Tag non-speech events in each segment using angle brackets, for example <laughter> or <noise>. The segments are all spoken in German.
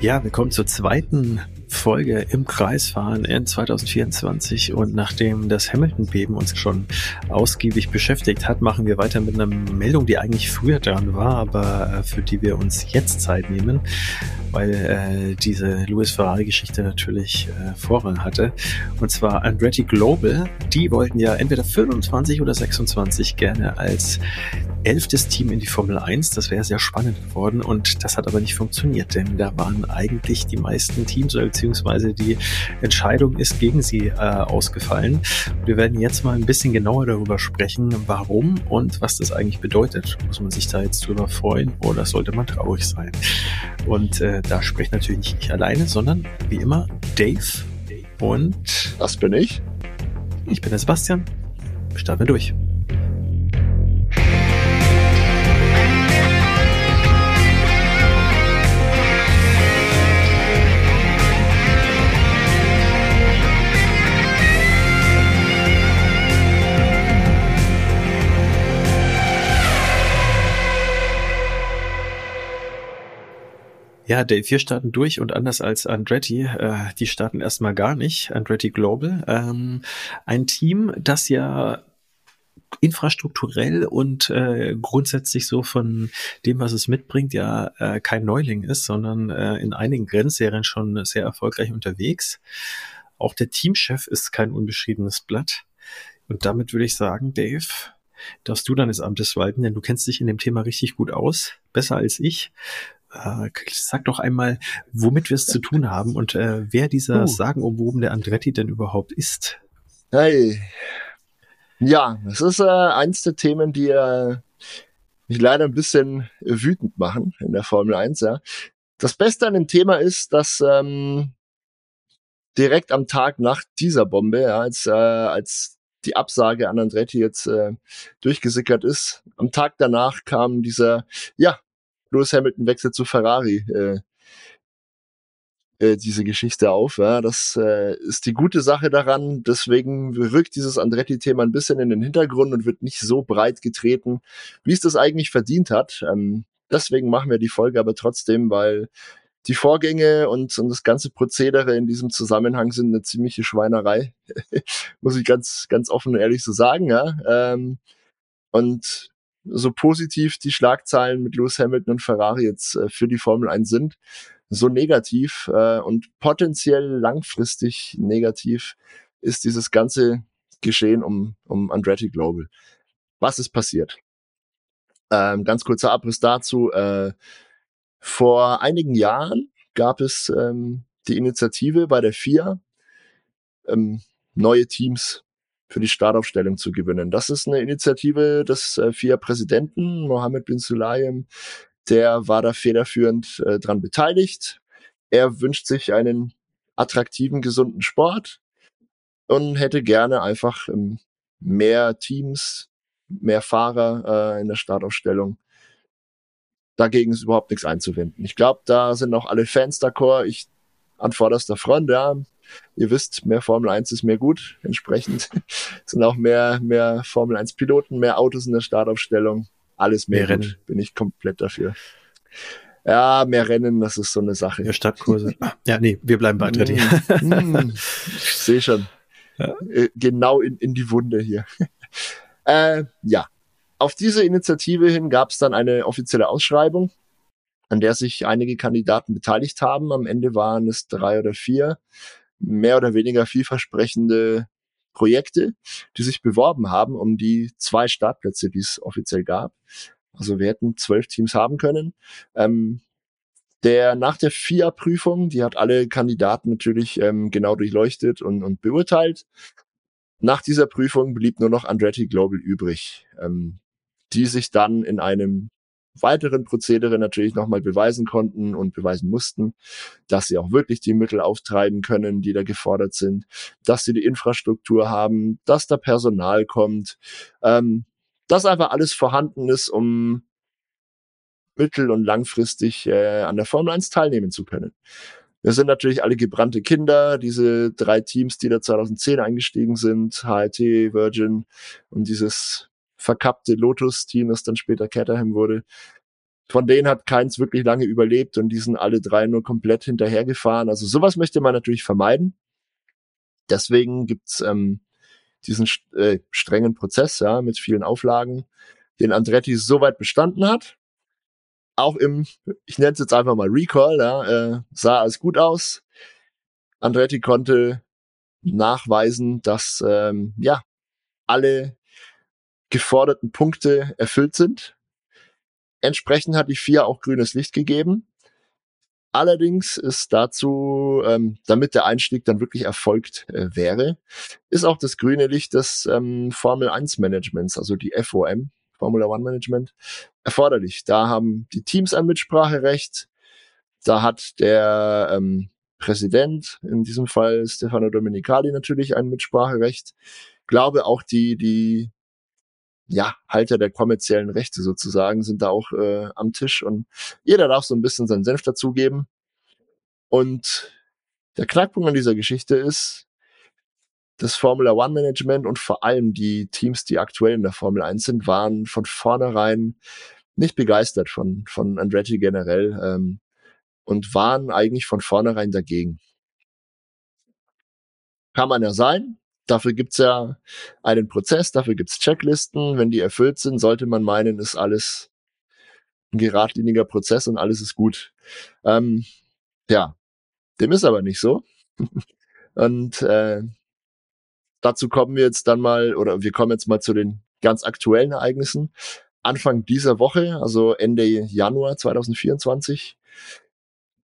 Ja, wir kommen zur zweiten Folge im Kreisfahren in 2024 und nachdem das Hamilton-Beben uns schon ausgiebig beschäftigt hat, machen wir weiter mit einer Meldung, die eigentlich früher dran war, aber äh, für die wir uns jetzt Zeit nehmen, weil äh, diese Louis Ferrari-Geschichte natürlich äh, Vorrang hatte. Und zwar Andretti Global, die wollten ja entweder 25 oder 26 gerne als elftes Team in die Formel 1. Das wäre sehr spannend geworden und das hat aber nicht funktioniert, denn da waren eigentlich die meisten Teams beziehungsweise die Entscheidung ist gegen sie äh, ausgefallen. Wir werden jetzt mal ein bisschen genauer darüber sprechen, warum und was das eigentlich bedeutet. Muss man sich da jetzt drüber freuen oder sollte man traurig sein? Und äh, da spricht natürlich nicht ich alleine, sondern wie immer Dave und das bin ich. Ich bin der Sebastian. Starten wir durch. Ja, Dave, wir starten durch und anders als Andretti, äh, die starten erstmal gar nicht. Andretti Global, ähm, ein Team, das ja infrastrukturell und äh, grundsätzlich so von dem, was es mitbringt, ja äh, kein Neuling ist, sondern äh, in einigen Grenzserien schon sehr erfolgreich unterwegs. Auch der Teamchef ist kein unbeschriebenes Blatt. Und damit würde ich sagen, Dave, darfst du deines Amtes walten, denn du kennst dich in dem Thema richtig gut aus, besser als ich. Äh, sag doch einmal, womit wir es zu tun haben und äh, wer dieser uh. sagenumwobene Andretti denn überhaupt ist. Hey. Ja, das ist äh, eins der Themen, die äh, mich leider ein bisschen wütend machen in der Formel 1. Ja. Das Beste an dem Thema ist, dass ähm, direkt am Tag nach dieser Bombe, ja, als, äh, als die Absage an Andretti jetzt äh, durchgesickert ist, am Tag danach kam dieser, ja, Lewis Hamilton wechselt zu Ferrari. Äh, äh, diese Geschichte auf. Ja. Das äh, ist die gute Sache daran. Deswegen rückt dieses Andretti-Thema ein bisschen in den Hintergrund und wird nicht so breit getreten, wie es das eigentlich verdient hat. Ähm, deswegen machen wir die Folge aber trotzdem, weil die Vorgänge und, und das ganze Prozedere in diesem Zusammenhang sind eine ziemliche Schweinerei. <laughs> Muss ich ganz, ganz offen und ehrlich so sagen, ja. Ähm, und so positiv die Schlagzeilen mit Lewis Hamilton und Ferrari jetzt äh, für die Formel 1 sind, so negativ äh, und potenziell langfristig negativ ist dieses ganze Geschehen um, um Andretti Global. Was ist passiert? Ähm, ganz kurzer Abriss dazu. Äh, vor einigen Jahren gab es ähm, die Initiative bei der FIA, ähm, neue Teams für die Startaufstellung zu gewinnen. Das ist eine Initiative des äh, FIA-Präsidenten Mohammed bin Sulayem. Der war da federführend äh, dran beteiligt. Er wünscht sich einen attraktiven, gesunden Sport und hätte gerne einfach ähm, mehr Teams, mehr Fahrer äh, in der Startaufstellung. Dagegen ist überhaupt nichts einzuwenden. Ich glaube, da sind auch alle Fans d'accord. Ich an vorderster Front, ja, ihr wisst, mehr Formel 1 ist mehr gut. Entsprechend <laughs> sind auch mehr, mehr Formel 1 Piloten, mehr Autos in der Startaufstellung. Alles mehr, mehr Rennen. Bin ich komplett dafür. Ja, mehr Rennen, das ist so eine Sache. Mehr Stadtkurse. <laughs> ja, nee, wir bleiben bei Adretti. Mm, mm, <laughs> ich sehe schon. Ja. Äh, genau in, in die Wunde hier. äh, ja. Auf diese Initiative hin gab es dann eine offizielle Ausschreibung, an der sich einige Kandidaten beteiligt haben. Am Ende waren es drei oder vier mehr oder weniger vielversprechende Projekte, die sich beworben haben um die zwei Startplätze, die es offiziell gab. Also wir hätten zwölf Teams haben können. Ähm, der nach der FIA-Prüfung, die hat alle Kandidaten natürlich ähm, genau durchleuchtet und, und beurteilt. Nach dieser Prüfung blieb nur noch Andretti Global übrig, ähm, die sich dann in einem weiteren Prozedere natürlich nochmal beweisen konnten und beweisen mussten, dass sie auch wirklich die Mittel auftreiben können, die da gefordert sind, dass sie die Infrastruktur haben, dass da Personal kommt, ähm, dass einfach alles vorhanden ist, um mittel- und langfristig äh, an der Formel 1 teilnehmen zu können. Wir sind natürlich alle gebrannte Kinder, diese drei Teams, die da 2010 eingestiegen sind, HRT, Virgin und dieses verkappte Lotus-Team, das dann später Caterham wurde. von denen hat keins wirklich lange überlebt und die sind alle drei nur komplett hinterhergefahren. Also sowas möchte man natürlich vermeiden. Deswegen gibt's ähm, diesen äh, strengen Prozess ja mit vielen Auflagen, den Andretti soweit bestanden hat. Auch im, ich nenne es jetzt einfach mal Recall, ja, äh, sah alles gut aus. Andretti konnte nachweisen, dass ähm, ja alle geforderten Punkte erfüllt sind. Entsprechend hat die FIA auch grünes Licht gegeben. Allerdings ist dazu, ähm, damit der Einstieg dann wirklich erfolgt äh, wäre, ist auch das grüne Licht des ähm, Formel 1 Managements, also die FOM, Formula One Management, erforderlich. Da haben die Teams ein Mitspracherecht. Da hat der ähm, Präsident, in diesem Fall Stefano Domenicali, natürlich ein Mitspracherecht. Glaube auch die, die ja, Halter der kommerziellen Rechte sozusagen sind da auch äh, am Tisch und jeder darf so ein bisschen seinen Senf dazugeben. Und der Knackpunkt an dieser Geschichte ist, das Formula One Management und vor allem die Teams, die aktuell in der Formel 1 sind, waren von vornherein nicht begeistert von, von Andretti generell ähm, und waren eigentlich von vornherein dagegen. Kann man ja sein, Dafür gibt's ja einen Prozess, dafür gibt's Checklisten. Wenn die erfüllt sind, sollte man meinen, ist alles ein geradliniger Prozess und alles ist gut. Ähm, ja, dem ist aber nicht so. <laughs> und äh, dazu kommen wir jetzt dann mal, oder wir kommen jetzt mal zu den ganz aktuellen Ereignissen. Anfang dieser Woche, also Ende Januar 2024,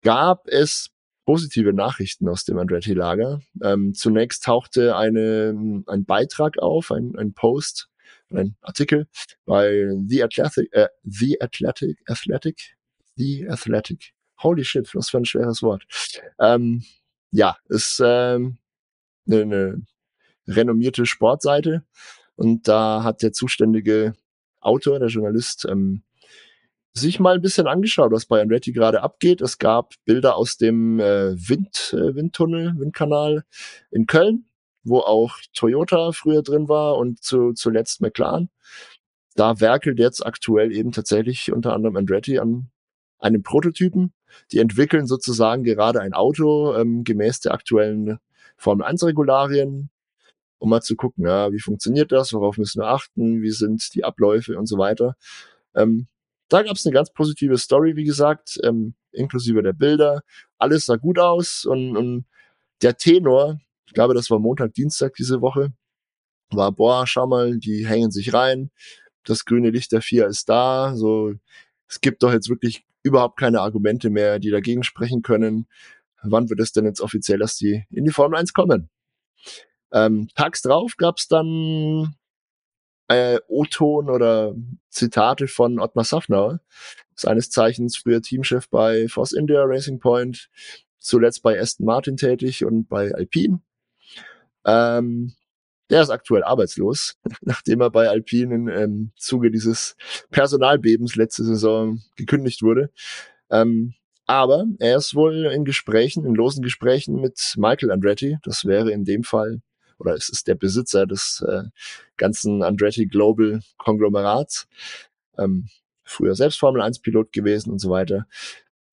gab es positive Nachrichten aus dem Andretti-Lager. Ähm, zunächst tauchte eine, ein Beitrag auf, ein, ein Post, ein Artikel bei The Athletic, äh, The Athletic, Athletic, The Athletic. Holy shit, was für ein schweres Wort. Ähm, ja, ist ähm, eine, eine renommierte Sportseite und da hat der zuständige Autor, der Journalist, ähm, sich mal ein bisschen angeschaut, was bei Andretti gerade abgeht. Es gab Bilder aus dem äh, Wind, äh, Windtunnel, Windkanal in Köln, wo auch Toyota früher drin war und zu, zuletzt McLaren. Da werkelt jetzt aktuell eben tatsächlich unter anderem Andretti an einem Prototypen. Die entwickeln sozusagen gerade ein Auto ähm, gemäß der aktuellen Formel 1 Regularien, um mal zu gucken, ja, wie funktioniert das, worauf müssen wir achten, wie sind die Abläufe und so weiter. Ähm, da gab es eine ganz positive Story, wie gesagt, ähm, inklusive der Bilder. Alles sah gut aus und, und der Tenor, ich glaube, das war Montag, Dienstag diese Woche, war, boah, schau mal, die hängen sich rein, das grüne Licht der vier ist da, so, es gibt doch jetzt wirklich überhaupt keine Argumente mehr, die dagegen sprechen können. Wann wird es denn jetzt offiziell, dass die in die Formel 1 kommen? Ähm, tags drauf gab es dann äh, O-Ton oder Zitate von Ottmar Safnauer, seines Zeichens früher Teamchef bei Force India Racing Point, zuletzt bei Aston Martin tätig und bei Alpine. Ähm, der ist aktuell arbeitslos, <laughs> nachdem er bei Alpine im ähm, Zuge dieses Personalbebens letzte Saison gekündigt wurde. Ähm, aber er ist wohl in Gesprächen, in losen Gesprächen mit Michael Andretti. Das wäre in dem Fall oder es ist der Besitzer des äh, ganzen Andretti Global Konglomerats. Ähm, früher selbst Formel 1 Pilot gewesen und so weiter.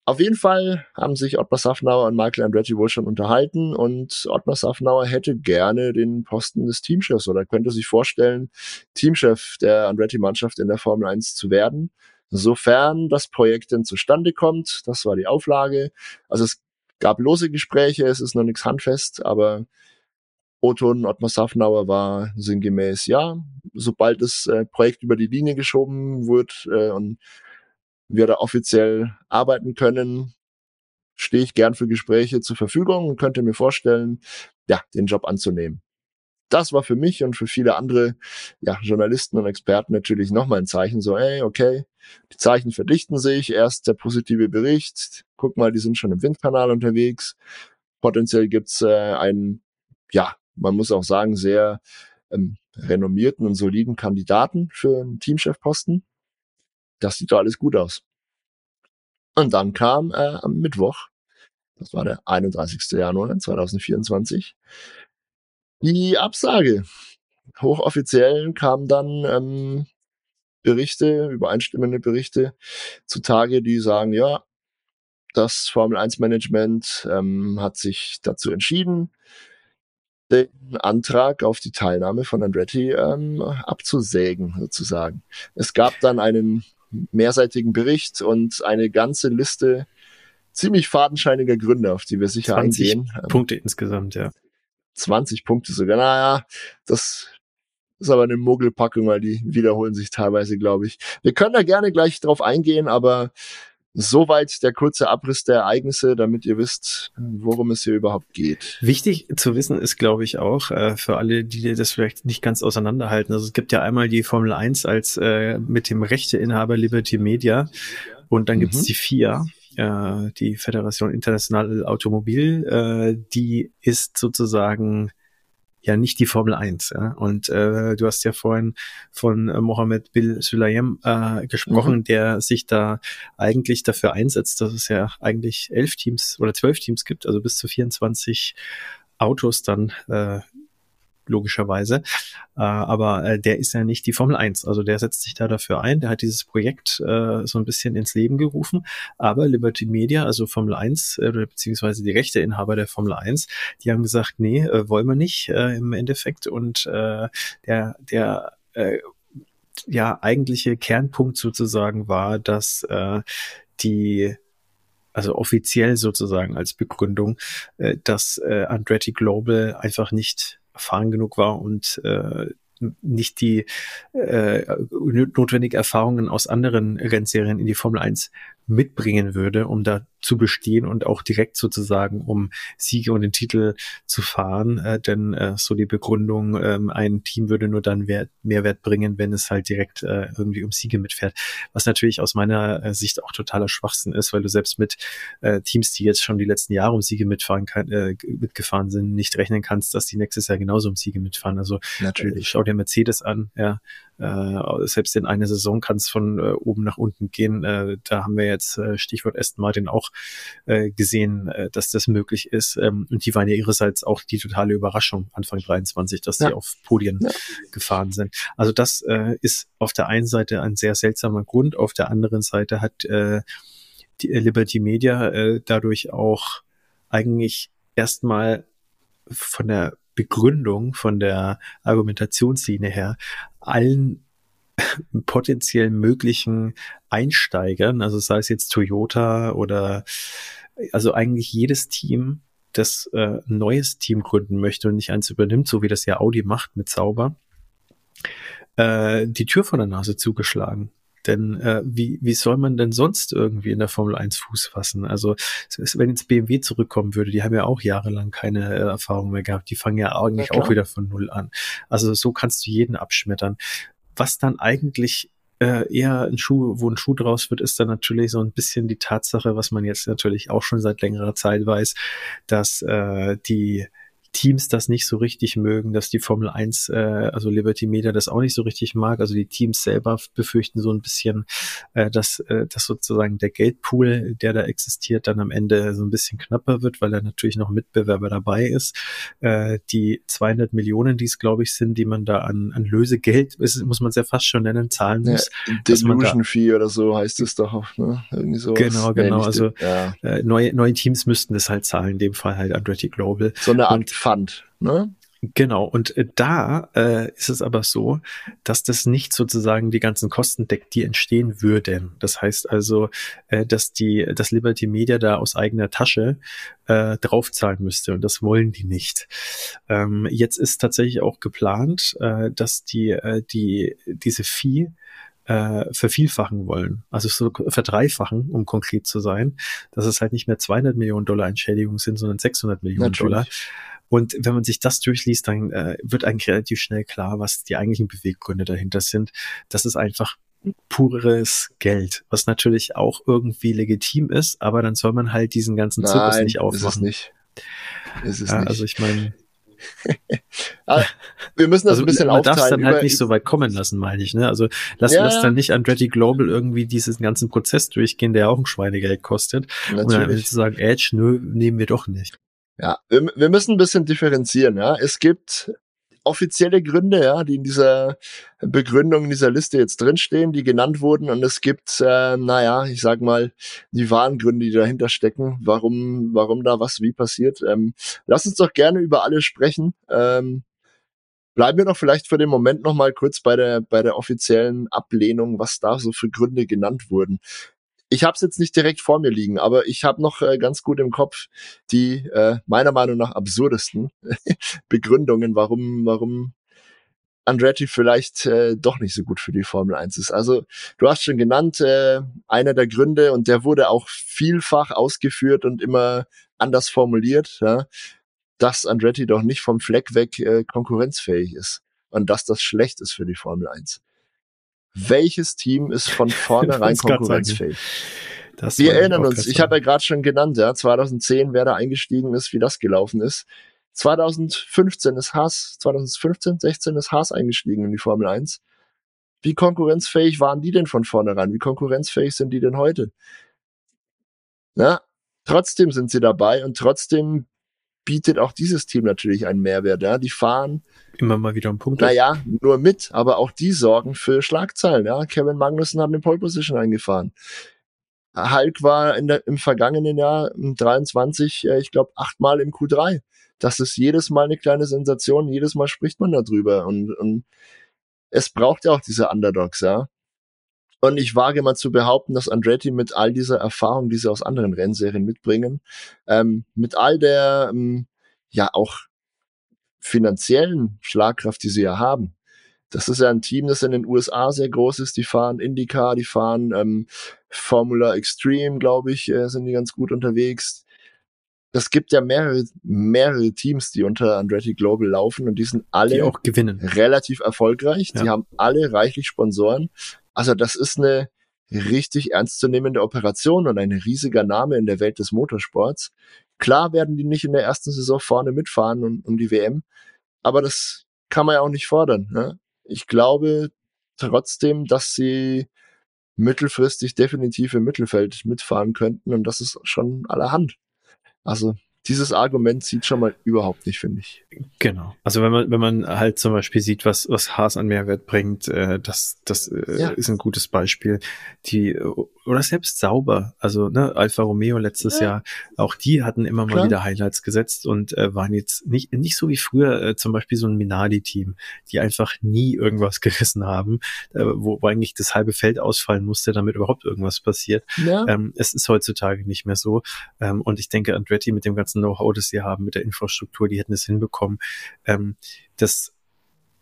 Auf jeden Fall haben sich Ottmar Safnauer und Michael Andretti wohl schon unterhalten und Ottmar Safnauer hätte gerne den Posten des Teamchefs oder könnte sich vorstellen, Teamchef der Andretti-Mannschaft in der Formel 1 zu werden, sofern das Projekt denn zustande kommt. Das war die Auflage. Also es gab lose Gespräche, es ist noch nichts handfest, aber Oton Ottmar Safnauer war sinngemäß, ja, sobald das äh, Projekt über die Linie geschoben wird äh, und wir da offiziell arbeiten können, stehe ich gern für Gespräche zur Verfügung und könnte mir vorstellen, ja, den Job anzunehmen. Das war für mich und für viele andere ja, Journalisten und Experten natürlich nochmal ein Zeichen, so, ey, okay, die Zeichen verdichten sich, erst der positive Bericht, guck mal, die sind schon im Windkanal unterwegs, potenziell gibt's äh, einen ja, man muss auch sagen, sehr ähm, renommierten und soliden Kandidaten für einen Teamchefposten. Das sieht doch alles gut aus. Und dann kam äh, am Mittwoch, das war der 31. Januar 2024, die Absage. Hochoffiziell kam dann ähm, Berichte, übereinstimmende Berichte zutage, die sagen, ja, das Formel 1 Management ähm, hat sich dazu entschieden, den Antrag auf die Teilnahme von Andretti ähm, abzusägen, sozusagen. Es gab dann einen mehrseitigen Bericht und eine ganze Liste ziemlich fadenscheiniger Gründe, auf die wir sicher 20 eingehen. Punkte insgesamt, ja. 20 Punkte sogar. Naja, das ist aber eine Mogelpackung, weil die wiederholen sich teilweise, glaube ich. Wir können da gerne gleich drauf eingehen, aber Soweit der kurze Abriss der Ereignisse, damit ihr wisst, worum es hier überhaupt geht. Wichtig zu wissen ist, glaube ich, auch äh, für alle, die das vielleicht nicht ganz auseinanderhalten. Also es gibt ja einmal die Formel 1 als äh, mit dem Rechteinhaber Liberty Media und dann mhm. gibt es die FIA, äh, die Föderation International Automobil, äh, die ist sozusagen ja nicht die Formel 1. Ja? Und äh, du hast ja vorhin von äh, Mohammed Bil Sulayem äh, gesprochen, mhm. der sich da eigentlich dafür einsetzt, dass es ja eigentlich elf Teams oder zwölf Teams gibt, also bis zu 24 Autos dann äh, logischerweise. Äh, aber äh, der ist ja nicht die Formel 1. Also der setzt sich da dafür ein. Der hat dieses Projekt äh, so ein bisschen ins Leben gerufen. Aber Liberty Media, also Formel 1, äh, beziehungsweise die Rechteinhaber der Formel 1, die haben gesagt, nee, äh, wollen wir nicht äh, im Endeffekt. Und äh, der, der äh, ja eigentliche Kernpunkt sozusagen war, dass äh, die also offiziell sozusagen als Begründung, äh, dass äh, Andretti Global einfach nicht erfahren genug war und äh, nicht die äh, notwendige Erfahrungen aus anderen Rennserien in die Formel 1 mitbringen würde, um da zu bestehen und auch direkt sozusagen um Siege und den Titel zu fahren. Äh, denn äh, so die Begründung, äh, ein Team würde nur dann Wert, Mehrwert bringen, wenn es halt direkt äh, irgendwie um Siege mitfährt. Was natürlich aus meiner äh, Sicht auch totaler Schwachsinn ist, weil du selbst mit äh, Teams, die jetzt schon die letzten Jahre um Siege mitfahren kann, äh, mitgefahren sind, nicht rechnen kannst, dass die nächstes Jahr genauso um Siege mitfahren. Also natürlich. Äh, schau dir Mercedes an, ja. Äh, selbst in einer Saison kann es von äh, oben nach unten gehen. Äh, da haben wir jetzt äh, Stichwort Aston Martin auch äh, gesehen, äh, dass das möglich ist. Ähm, und die waren ja ihrerseits auch die totale Überraschung Anfang 23, dass ja. die auf Podien ja. gefahren sind. Also das ist auf der einen Seite ein sehr seltsamer Grund, auf der anderen Seite hat die Liberty Media dadurch auch eigentlich erstmal von der Begründung, von der Argumentationslinie her allen <laughs> potenziell möglichen Einsteigern, also sei es jetzt Toyota oder also eigentlich jedes Team, das äh, ein neues Team gründen möchte und nicht eins übernimmt, so wie das ja Audi macht mit Sauber, äh, die Tür vor der Nase zugeschlagen. Denn äh, wie, wie soll man denn sonst irgendwie in der Formel 1 Fuß fassen? Also wenn jetzt BMW zurückkommen würde, die haben ja auch jahrelang keine äh, Erfahrung mehr gehabt. Die fangen ja eigentlich ja, auch wieder von Null an. Also so kannst du jeden abschmettern. Was dann eigentlich äh, eher ein Schuh, wo ein Schuh draus wird, ist dann natürlich so ein bisschen die Tatsache, was man jetzt natürlich auch schon seit längerer Zeit weiß, dass äh, die Teams das nicht so richtig mögen, dass die Formel 1, äh, also Liberty Media das auch nicht so richtig mag. Also die Teams selber befürchten so ein bisschen, äh, dass, äh, dass sozusagen der Geldpool, der da existiert, dann am Ende so ein bisschen knapper wird, weil da natürlich noch Mitbewerber dabei ist. Äh, die 200 Millionen, die es glaube ich sind, die man da an, an Lösegeld, ist, muss man es ja fast schon nennen, zahlen muss. Ja, Delusion Fee oder so heißt es doch auch, ne? Irgendwie sowas. Genau, genau. Also ja. äh, neue, neue Teams müssten das halt zahlen, in dem Fall halt Andretti Global. So eine Art Fund, ne? Genau, und äh, da äh, ist es aber so, dass das nicht sozusagen die ganzen Kosten deckt, die entstehen würden. Das heißt also, äh, dass die, dass Liberty Media da aus eigener Tasche äh, draufzahlen müsste und das wollen die nicht. Ähm, jetzt ist tatsächlich auch geplant, äh, dass die, äh, die diese Fee äh, vervielfachen wollen, also so verdreifachen, um konkret zu sein, dass es halt nicht mehr 200 Millionen Dollar Entschädigung sind, sondern 600 Millionen Natürlich. Dollar. Und wenn man sich das durchliest, dann äh, wird eigentlich relativ schnell klar, was die eigentlichen Beweggründe dahinter sind. Das ist einfach pures Geld, was natürlich auch irgendwie legitim ist, aber dann soll man halt diesen ganzen Zirkus Nein, nicht aufmachen. Ist es nicht. Ist es nicht. Also ich meine, wir müssen das also, ein bisschen man aufteilen. Man darf dann halt nicht so weit kommen lassen, meine ich. Ne? Also lass, ja, lass dann nicht Andretti Global irgendwie diesen ganzen Prozess durchgehen, der auch ein Schweinegeld kostet. Natürlich. Und dann zu sagen, Edge, nö, nehmen wir doch nicht. Ja, wir, wir müssen ein bisschen differenzieren. Ja, es gibt offizielle Gründe, ja, die in dieser Begründung in dieser Liste jetzt drinstehen, die genannt wurden. Und es gibt, äh, naja, ich sag mal, die wahren Gründe, die dahinter stecken, warum, warum da was wie passiert. Ähm, lass uns doch gerne über alle sprechen. Ähm, bleiben wir doch vielleicht für den Moment noch mal kurz bei der, bei der offiziellen Ablehnung, was da so für Gründe genannt wurden. Ich habe es jetzt nicht direkt vor mir liegen, aber ich habe noch äh, ganz gut im Kopf die äh, meiner Meinung nach absurdesten <laughs> Begründungen, warum, warum Andretti vielleicht äh, doch nicht so gut für die Formel 1 ist. Also du hast schon genannt, äh, einer der Gründe und der wurde auch vielfach ausgeführt und immer anders formuliert, ja, dass Andretti doch nicht vom Fleck weg äh, konkurrenzfähig ist und dass das schlecht ist für die Formel 1 welches Team ist von <laughs> vornherein konkurrenzfähig? Wir erinnern uns, ich habe ja gerade schon genannt, ja, 2010, wer da eingestiegen ist, wie das gelaufen ist. 2015 ist Haas, 2015, 16 ist Haas eingestiegen in die Formel 1. Wie konkurrenzfähig waren die denn von vornherein? Wie konkurrenzfähig sind die denn heute? Na, trotzdem sind sie dabei und trotzdem bietet auch dieses Team natürlich einen Mehrwert. Ja? Die fahren immer mal wieder einen Punkt. Naja, nur mit, aber auch die sorgen für Schlagzeilen. Ja? Kevin Magnussen hat eine Pole Position eingefahren. Hulk war der, im vergangenen Jahr, im 23, äh, ich glaube, achtmal im Q3. Das ist jedes Mal eine kleine Sensation, jedes Mal spricht man darüber. Und, und es braucht ja auch diese Underdogs, ja. Und ich wage mal zu behaupten, dass Andretti mit all dieser Erfahrung, die sie aus anderen Rennserien mitbringen, ähm, mit all der, ähm, ja auch finanziellen Schlagkraft, die sie ja haben. Das ist ja ein Team, das in den USA sehr groß ist. Die fahren IndyCar, die fahren ähm, Formula Extreme, glaube ich, äh, sind die ganz gut unterwegs. Das gibt ja mehrere, mehrere Teams, die unter Andretti Global laufen und die sind alle die auch gewinnen. relativ erfolgreich. Ja. Die haben alle reichlich Sponsoren. Also das ist eine richtig ernstzunehmende Operation und ein riesiger Name in der Welt des Motorsports. Klar werden die nicht in der ersten Saison vorne mitfahren um, um die WM, aber das kann man ja auch nicht fordern. Ne? Ich glaube trotzdem, dass sie mittelfristig definitiv im Mittelfeld mitfahren könnten und das ist schon allerhand. Also dieses Argument zieht schon mal überhaupt nicht, finde ich. Genau. Also wenn man, wenn man halt zum Beispiel sieht, was, was Haas an Mehrwert bringt, äh, das, das äh, ja. ist ein gutes Beispiel. Die, oder selbst sauber, also ne, Alfa Romeo letztes ja. Jahr, auch die hatten immer Klar. mal wieder Highlights gesetzt und äh, waren jetzt nicht, nicht so wie früher äh, zum Beispiel so ein Minardi-Team, die einfach nie irgendwas <laughs> gerissen haben, äh, wo, wo eigentlich das halbe Feld ausfallen musste, damit überhaupt irgendwas passiert. Ja. Ähm, es ist heutzutage nicht mehr so. Ähm, und ich denke, Andretti mit dem ganzen Know-how, das sie haben mit der Infrastruktur, die hätten es hinbekommen. Ähm, das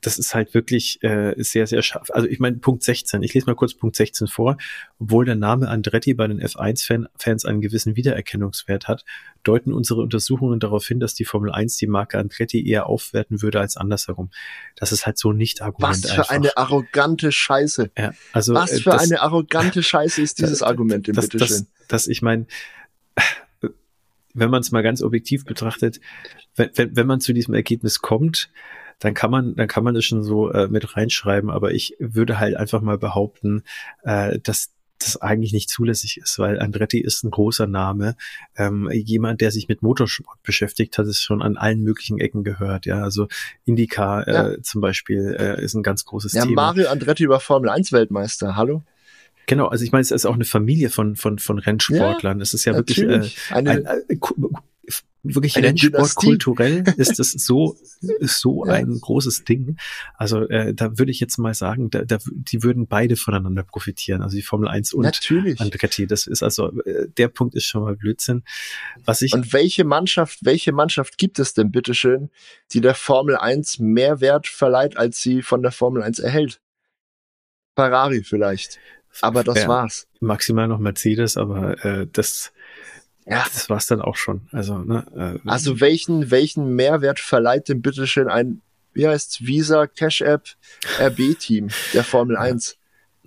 das ist halt wirklich äh, sehr, sehr scharf. Also ich meine, Punkt 16, ich lese mal kurz Punkt 16 vor. Obwohl der Name Andretti bei den F1-Fans einen gewissen Wiedererkennungswert hat, deuten unsere Untersuchungen darauf hin, dass die Formel 1 die Marke Andretti eher aufwerten würde als andersrum. Das ist halt so nicht Argument. Was für einfach. eine arrogante Scheiße. Ja, also, Was für das, eine arrogante <laughs> Scheiße ist dieses das, Argument, das, bitteschön. Das, das, ich meine, wenn man es mal ganz objektiv betrachtet, wenn, wenn, wenn man zu diesem Ergebnis kommt, dann kann man, dann kann man das schon so äh, mit reinschreiben, aber ich würde halt einfach mal behaupten, äh, dass das eigentlich nicht zulässig ist, weil Andretti ist ein großer Name. Ähm, jemand, der sich mit Motorsport beschäftigt, hat es schon an allen möglichen Ecken gehört. Ja, also IndyCar äh, ja. zum Beispiel äh, ist ein ganz großes ja, Thema. Mario Andretti war Formel 1 Weltmeister. Hallo? Genau, also ich meine, es ist auch eine Familie von, von, von Rennsportlern. Ja, es ist ja wirklich, äh, eine, ein, äh, wirklich Rennsport kulturell ist das so, <laughs> so ja. ein großes Ding. Also äh, da würde ich jetzt mal sagen, da, da, die würden beide voneinander profitieren. Also die Formel 1 und Natürlich. Andretti. Das ist also, äh, der Punkt ist schon mal Blödsinn. Was ich. Und welche Mannschaft, welche Mannschaft gibt es denn bitteschön, die der Formel 1 mehr Wert verleiht, als sie von der Formel 1 erhält? Ferrari vielleicht. Aber das ja, war's. Maximal noch Mercedes, aber äh, das, ja. das war's dann auch schon. Also, ne, äh, also welchen, welchen Mehrwert verleiht denn bitteschön ein, wie heißt's, Visa Cash App RB-Team der Formel ja. 1?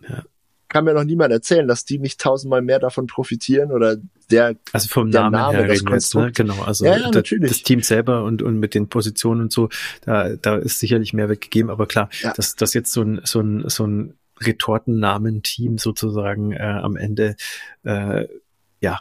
Ja. Kann mir noch niemand erzählen, dass die nicht tausendmal mehr davon profitieren oder der, also vom der Namen Name, her das Konstrukt. Jetzt, ne? Genau, also ja, ja, das, das, Team selber und, und mit den Positionen und so, da, da ist sicherlich Mehrwert gegeben, aber klar, ja. dass, dass jetzt so ein, so ein, so ein Retortennamen-Team sozusagen äh, am Ende, äh, ja,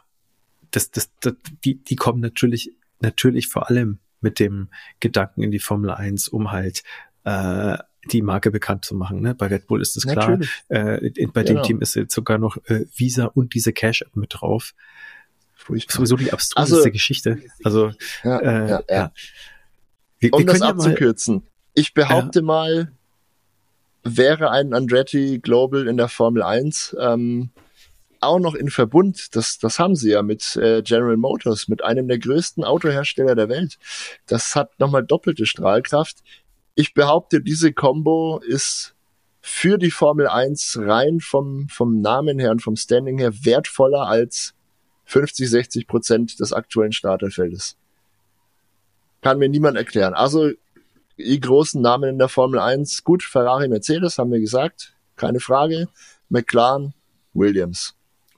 das, das, das, die, die kommen natürlich, natürlich vor allem mit dem Gedanken in die Formel 1, um halt äh, die Marke bekannt zu machen. Ne? Bei Red Bull ist es klar. Äh, bei genau. dem Team ist jetzt sogar noch äh, Visa und diese Cash-App mit drauf. Furchtbar. Sowieso die abstruseste also, Geschichte. Also ja, äh, ja, ja. Wir, um wir das abzukürzen, mal, ich behaupte mal, wäre ein Andretti Global in der Formel 1 ähm, auch noch in Verbund, das, das haben sie ja mit äh, General Motors, mit einem der größten Autohersteller der Welt. Das hat nochmal doppelte Strahlkraft. Ich behaupte, diese Combo ist für die Formel 1 rein vom, vom Namen her und vom Standing her wertvoller als 50, 60 Prozent des aktuellen Starterfeldes. Kann mir niemand erklären. Also die großen Namen in der Formel 1, gut, Ferrari, Mercedes, haben wir gesagt, keine Frage. McLaren, Williams.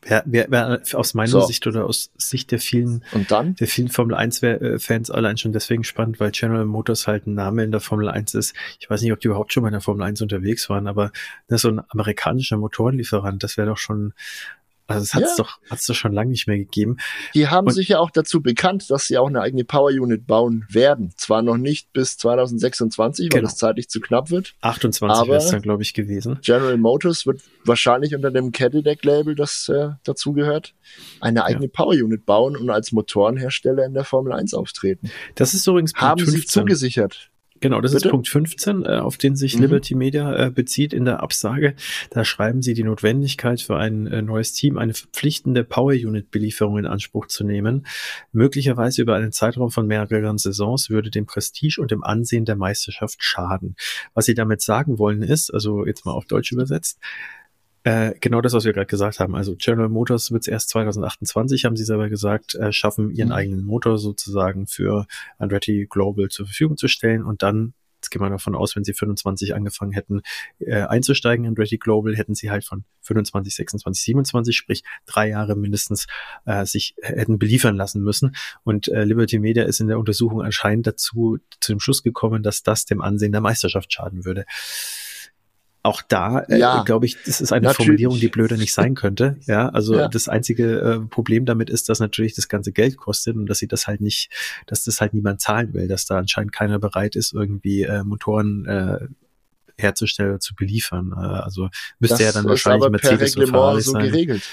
Wer, wer, wer aus meiner so. Sicht oder aus Sicht der vielen, und dann? der vielen Formel 1 äh, Fans allein schon deswegen spannend, weil General Motors halt ein Name in der Formel 1 ist. Ich weiß nicht, ob die überhaupt schon mal in der Formel 1 unterwegs waren, aber ist so ein amerikanischer Motorenlieferant, das wäre doch schon also es hat es ja. doch, hat's doch schon lange nicht mehr gegeben. Die haben und sich ja auch dazu bekannt, dass sie auch eine eigene Power Unit bauen werden. Zwar noch nicht bis 2026, weil genau. das zeitlich zu knapp wird. 28 wäre es dann, glaube ich, gewesen. General Motors wird wahrscheinlich unter dem Cadillac-Label, das äh, dazugehört, eine eigene ja. Power Unit bauen und als Motorenhersteller in der Formel 1 auftreten. Das ist übrigens Punkt Haben 15. sie zugesichert. Genau, das Bitte? ist Punkt 15, äh, auf den sich mhm. Liberty Media äh, bezieht in der Absage. Da schreiben sie die Notwendigkeit für ein äh, neues Team, eine verpflichtende Power Unit Belieferung in Anspruch zu nehmen. Möglicherweise über einen Zeitraum von mehreren Saisons würde dem Prestige und dem Ansehen der Meisterschaft schaden. Was sie damit sagen wollen ist, also jetzt mal auf Deutsch übersetzt, äh, genau das, was wir gerade gesagt haben. Also General Motors wird es erst 2028, haben sie selber gesagt, äh, schaffen, ihren mhm. eigenen Motor sozusagen für Andretti Global zur Verfügung zu stellen und dann Jetzt gehen wir davon aus, wenn sie 25 angefangen hätten äh, einzusteigen in Andretti Global, hätten sie halt von 25, 26, 27, sprich drei Jahre mindestens äh, sich hätten beliefern lassen müssen. Und äh, Liberty Media ist in der Untersuchung anscheinend dazu zu dem Schluss gekommen, dass das dem Ansehen der Meisterschaft schaden würde auch da äh, ja, glaube ich, das ist eine natürlich. Formulierung, die blöder nicht sein könnte. <laughs> Ja, also ja. das einzige äh, Problem damit ist, dass natürlich das ganze Geld kostet und dass sie das halt nicht, dass das halt niemand zahlen will, dass da anscheinend keiner bereit ist, irgendwie äh, Motoren äh, herzustellen, zu beliefern. Äh, also müsste das ja dann wahrscheinlich Mercedes und Ferrari so sein. geregelt.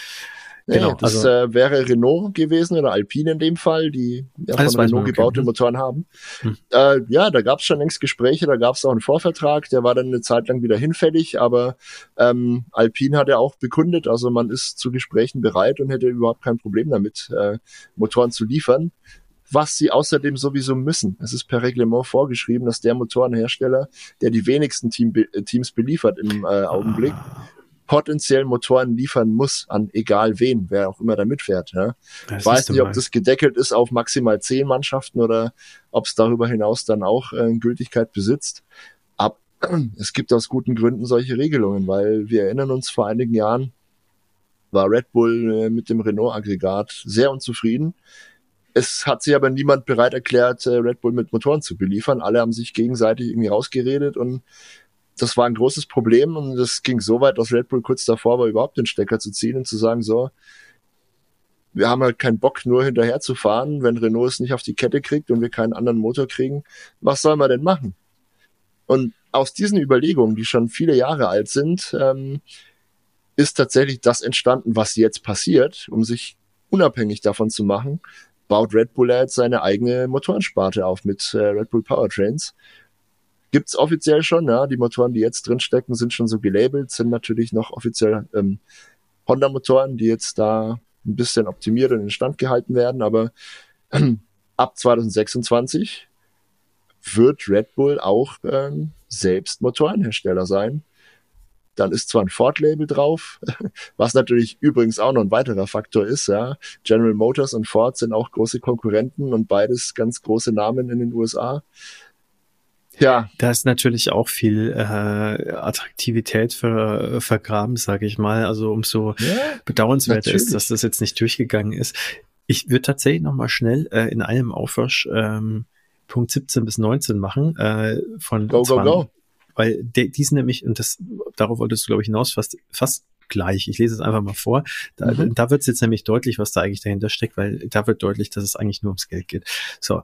Genau, ja, das also, äh, wäre Renault gewesen oder Alpine in dem Fall, die ja, von Renault man, gebaute okay. Motoren haben. Hm. Äh, ja, da gab es schon längst Gespräche, da gab es auch einen Vorvertrag, der war dann eine Zeit lang wieder hinfällig, aber ähm, Alpine hat ja auch bekundet, also man ist zu Gesprächen bereit und hätte überhaupt kein Problem damit, äh, Motoren zu liefern was sie außerdem sowieso müssen. Es ist per Reglement vorgeschrieben, dass der Motorenhersteller, der die wenigsten Team, Teams beliefert im äh, Augenblick, ah potenziell Motoren liefern muss an egal wen, wer auch immer da mitfährt. Ja. Ich weiß nicht, ob das gedeckelt ist auf maximal zehn Mannschaften oder ob es darüber hinaus dann auch äh, Gültigkeit besitzt. Aber <clears throat> es gibt aus guten Gründen solche Regelungen, weil wir erinnern uns vor einigen Jahren war Red Bull äh, mit dem Renault-Aggregat sehr unzufrieden. Es hat sich aber niemand bereit erklärt, äh, Red Bull mit Motoren zu beliefern. Alle haben sich gegenseitig irgendwie rausgeredet und das war ein großes Problem und das ging so weit, dass Red Bull kurz davor war, überhaupt den Stecker zu ziehen und zu sagen, so, wir haben halt keinen Bock, nur hinterher zu fahren, wenn Renault es nicht auf die Kette kriegt und wir keinen anderen Motor kriegen. Was soll man denn machen? Und aus diesen Überlegungen, die schon viele Jahre alt sind, ähm, ist tatsächlich das entstanden, was jetzt passiert, um sich unabhängig davon zu machen, baut Red Bull jetzt seine eigene Motorensparte auf mit äh, Red Bull Powertrains Gibt's offiziell schon, ja. Die Motoren, die jetzt drinstecken, sind schon so gelabelt, sind natürlich noch offiziell ähm, Honda-Motoren, die jetzt da ein bisschen optimiert und in Stand gehalten werden, aber äh, ab 2026 wird Red Bull auch ähm, selbst Motorenhersteller sein. Dann ist zwar ein Ford-Label drauf, <laughs> was natürlich übrigens auch noch ein weiterer Faktor ist. Ja. General Motors und Ford sind auch große Konkurrenten und beides ganz große Namen in den USA. Ja. Da ist natürlich auch viel äh, Attraktivität für, vergraben, sage ich mal. Also umso ja, bedauernswerter ist, dass das jetzt nicht durchgegangen ist. Ich würde tatsächlich noch mal schnell äh, in einem Aufwasch ähm, Punkt 17 bis 19 machen äh, von Go, go, go. Weil die, die sind nämlich, und das darauf wolltest du, glaube ich, hinaus, fast, fast gleich. Ich lese es einfach mal vor. Da, mhm. da wird es jetzt nämlich deutlich, was da eigentlich dahinter steckt, weil da wird deutlich, dass es eigentlich nur ums Geld geht. So,